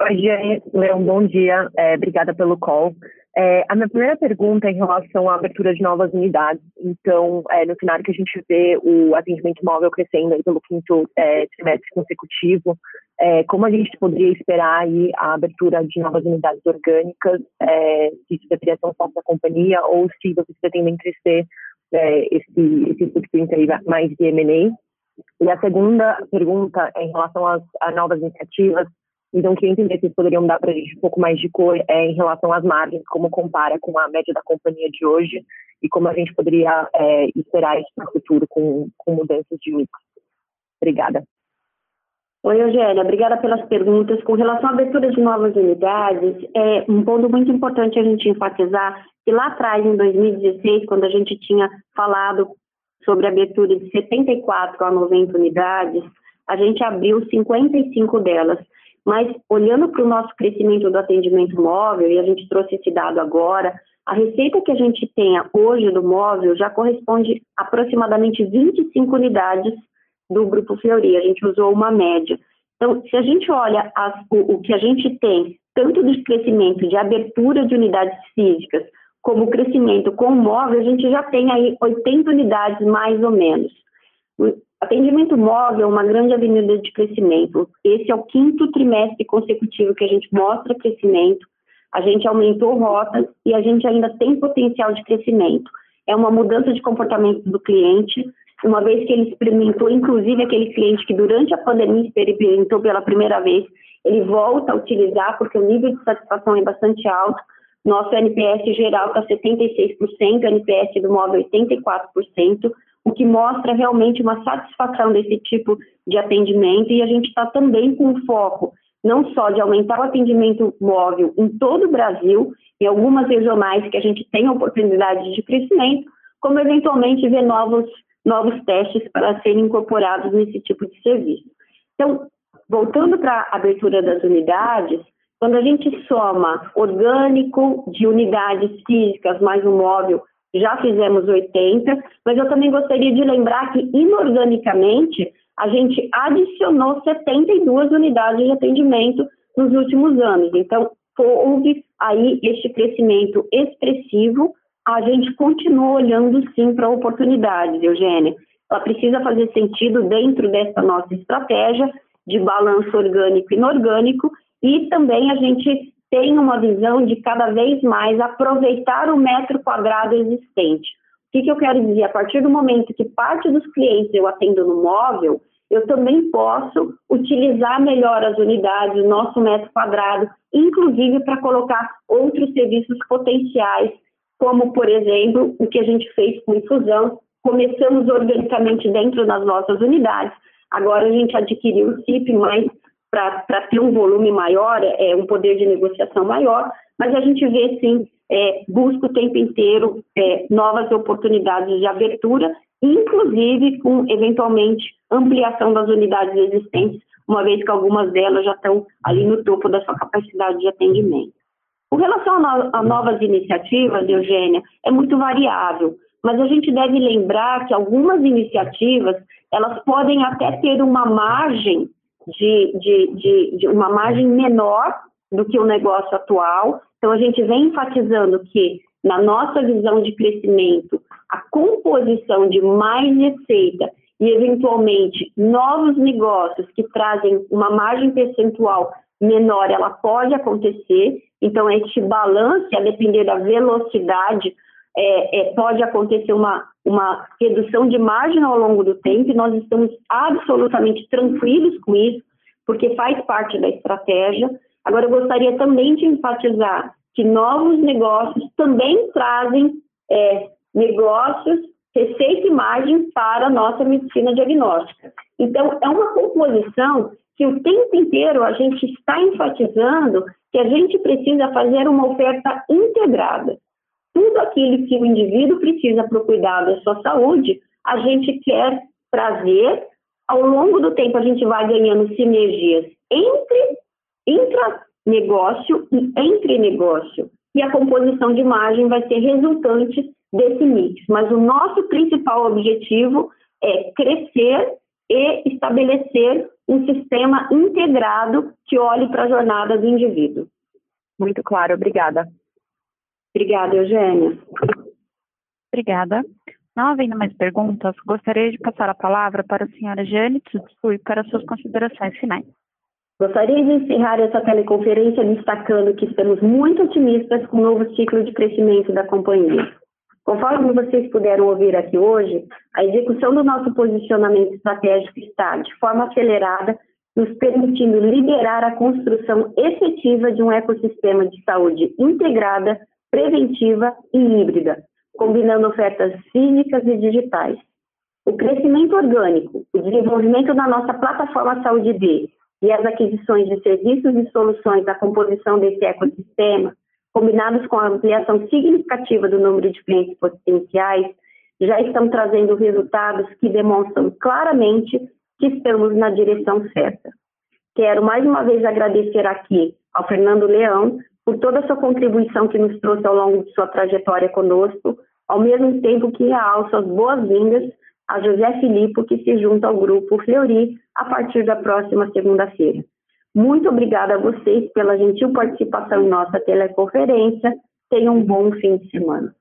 Speaker 10: Oi, Jeane. Leão, bom dia. É, obrigada pelo call. É, a minha primeira pergunta é em relação à abertura de novas unidades. Então, é, no cenário que a gente vê o atendimento móvel crescendo aí pelo quinto é, trimestre consecutivo, é, como a gente poderia esperar aí a abertura de novas unidades orgânicas, é, se isso deveria ser um foco da companhia ou se vocês pretendem crescer é, esse, esse footprint aí mais de M&A? E a segunda pergunta é em relação às, a novas iniciativas. Então, queria entender se poderiam dar para a gente um pouco mais de cor é, em relação às margens, como compara com a média da companhia de hoje e como a gente poderia é, esperar isso no futuro com, com mudanças de mix. Obrigada.
Speaker 2: Oi, Eugênia, obrigada pelas perguntas. Com relação à abertura de novas unidades, é um ponto muito importante a gente enfatizar que lá atrás, em 2016, quando a gente tinha falado sobre a abertura de 74 a 90 unidades, a gente abriu 55 delas. Mas, olhando para o nosso crescimento do atendimento móvel, e a gente trouxe esse dado agora, a receita que a gente tenha hoje do móvel já corresponde a aproximadamente 25 unidades do Grupo Fleury. A gente usou uma média. Então, se a gente olha as, o, o que a gente tem, tanto do crescimento de abertura de unidades físicas, como crescimento com o móvel, a gente já tem aí 80 unidades mais ou menos. O atendimento móvel é uma grande avenida de crescimento. Esse é o quinto trimestre consecutivo que a gente mostra crescimento, a gente aumentou rotas e a gente ainda tem potencial de crescimento. É uma mudança de comportamento do cliente, uma vez que ele experimentou, inclusive aquele cliente que durante a pandemia experimentou pela primeira vez, ele volta a utilizar porque o nível de satisfação é bastante alto. Nosso NPS geral está 76%, o NPS do móvel 84%, o que mostra realmente uma satisfação desse tipo de atendimento. E a gente está também com foco não só de aumentar o atendimento móvel em todo o Brasil, em algumas regionais que a gente tem oportunidade de crescimento, como eventualmente ver novos, novos testes para serem incorporados nesse tipo de serviço. Então, voltando para a abertura das unidades, quando a gente soma orgânico de unidades físicas mais um móvel, já fizemos 80, mas eu também gostaria de lembrar que inorganicamente a gente adicionou 72 unidades de atendimento nos últimos anos. Então, houve aí este crescimento expressivo. A gente continua olhando sim para oportunidades, Eugênia. Ela precisa fazer sentido dentro dessa nossa estratégia de balanço orgânico e inorgânico e também a gente tem uma visão de cada vez mais aproveitar o metro quadrado existente. O que, que eu quero dizer? A partir do momento que parte dos clientes eu atendo no móvel, eu também posso utilizar melhor as unidades, o nosso metro quadrado, inclusive para colocar outros serviços potenciais, como, por exemplo, o que a gente fez com infusão. Começamos organicamente dentro das nossas unidades, agora a gente adquiriu o CIP, mas para ter um volume maior, é, um poder de negociação maior, mas a gente vê sim, é, busca o tempo inteiro é, novas oportunidades de abertura, inclusive com eventualmente ampliação das unidades existentes, uma vez que algumas delas já estão ali no topo da sua capacidade de atendimento. Com relação a, no, a novas iniciativas, Eugênia, é muito variável, mas a gente deve lembrar que algumas iniciativas elas podem até ter uma margem de, de, de, de uma margem menor do que o negócio atual. Então, a gente vem enfatizando que, na nossa visão de crescimento, a composição de mais receita e, eventualmente, novos negócios que trazem uma margem percentual menor, ela pode acontecer. Então, este balanço, a depender da velocidade, é, é, pode acontecer uma, uma redução de margem ao longo do tempo, e nós estamos absolutamente tranquilos com isso, porque faz parte da estratégia. Agora, eu gostaria também de enfatizar que novos negócios também trazem é, negócios, receita e margem para a nossa medicina diagnóstica. Então, é uma composição que o tempo inteiro a gente está enfatizando que a gente precisa fazer uma oferta integrada tudo aquilo que o indivíduo precisa para o cuidado da sua saúde, a gente quer trazer. Ao longo do tempo, a gente vai ganhando sinergias entre intra-negócio e entre negócio. E a composição de margem vai ser resultante desse mix. Mas o nosso principal objetivo é crescer e estabelecer um sistema integrado que olhe para a jornada do indivíduo.
Speaker 10: Muito claro, obrigada.
Speaker 2: Obrigada, Eugênia.
Speaker 1: Obrigada. Não havendo mais perguntas, gostaria de passar a palavra para a senhora Jane Tsutsui para suas considerações finais.
Speaker 2: Gostaria de encerrar essa teleconferência destacando que estamos muito otimistas com o novo ciclo de crescimento da companhia. Conforme vocês puderam ouvir aqui hoje, a execução do nosso posicionamento estratégico está, de forma acelerada, nos permitindo liderar a construção efetiva de um ecossistema de saúde integrada, preventiva e híbrida, combinando ofertas físicas e digitais. O crescimento orgânico, o desenvolvimento da nossa plataforma Saúde D e as aquisições de serviços e soluções da composição desse ecossistema combinados com a ampliação significativa do número de clientes potenciais, já estão trazendo resultados que demonstram claramente que estamos na direção certa. Quero mais uma vez agradecer aqui ao Fernando Leão por toda a sua contribuição que nos trouxe ao longo de sua trajetória conosco, ao mesmo tempo que realço as boas-vindas a José Filipe, que se junta ao grupo Fleury a partir da próxima segunda-feira. Muito obrigada a vocês pela gentil participação em nossa teleconferência. Tenham um bom fim de semana.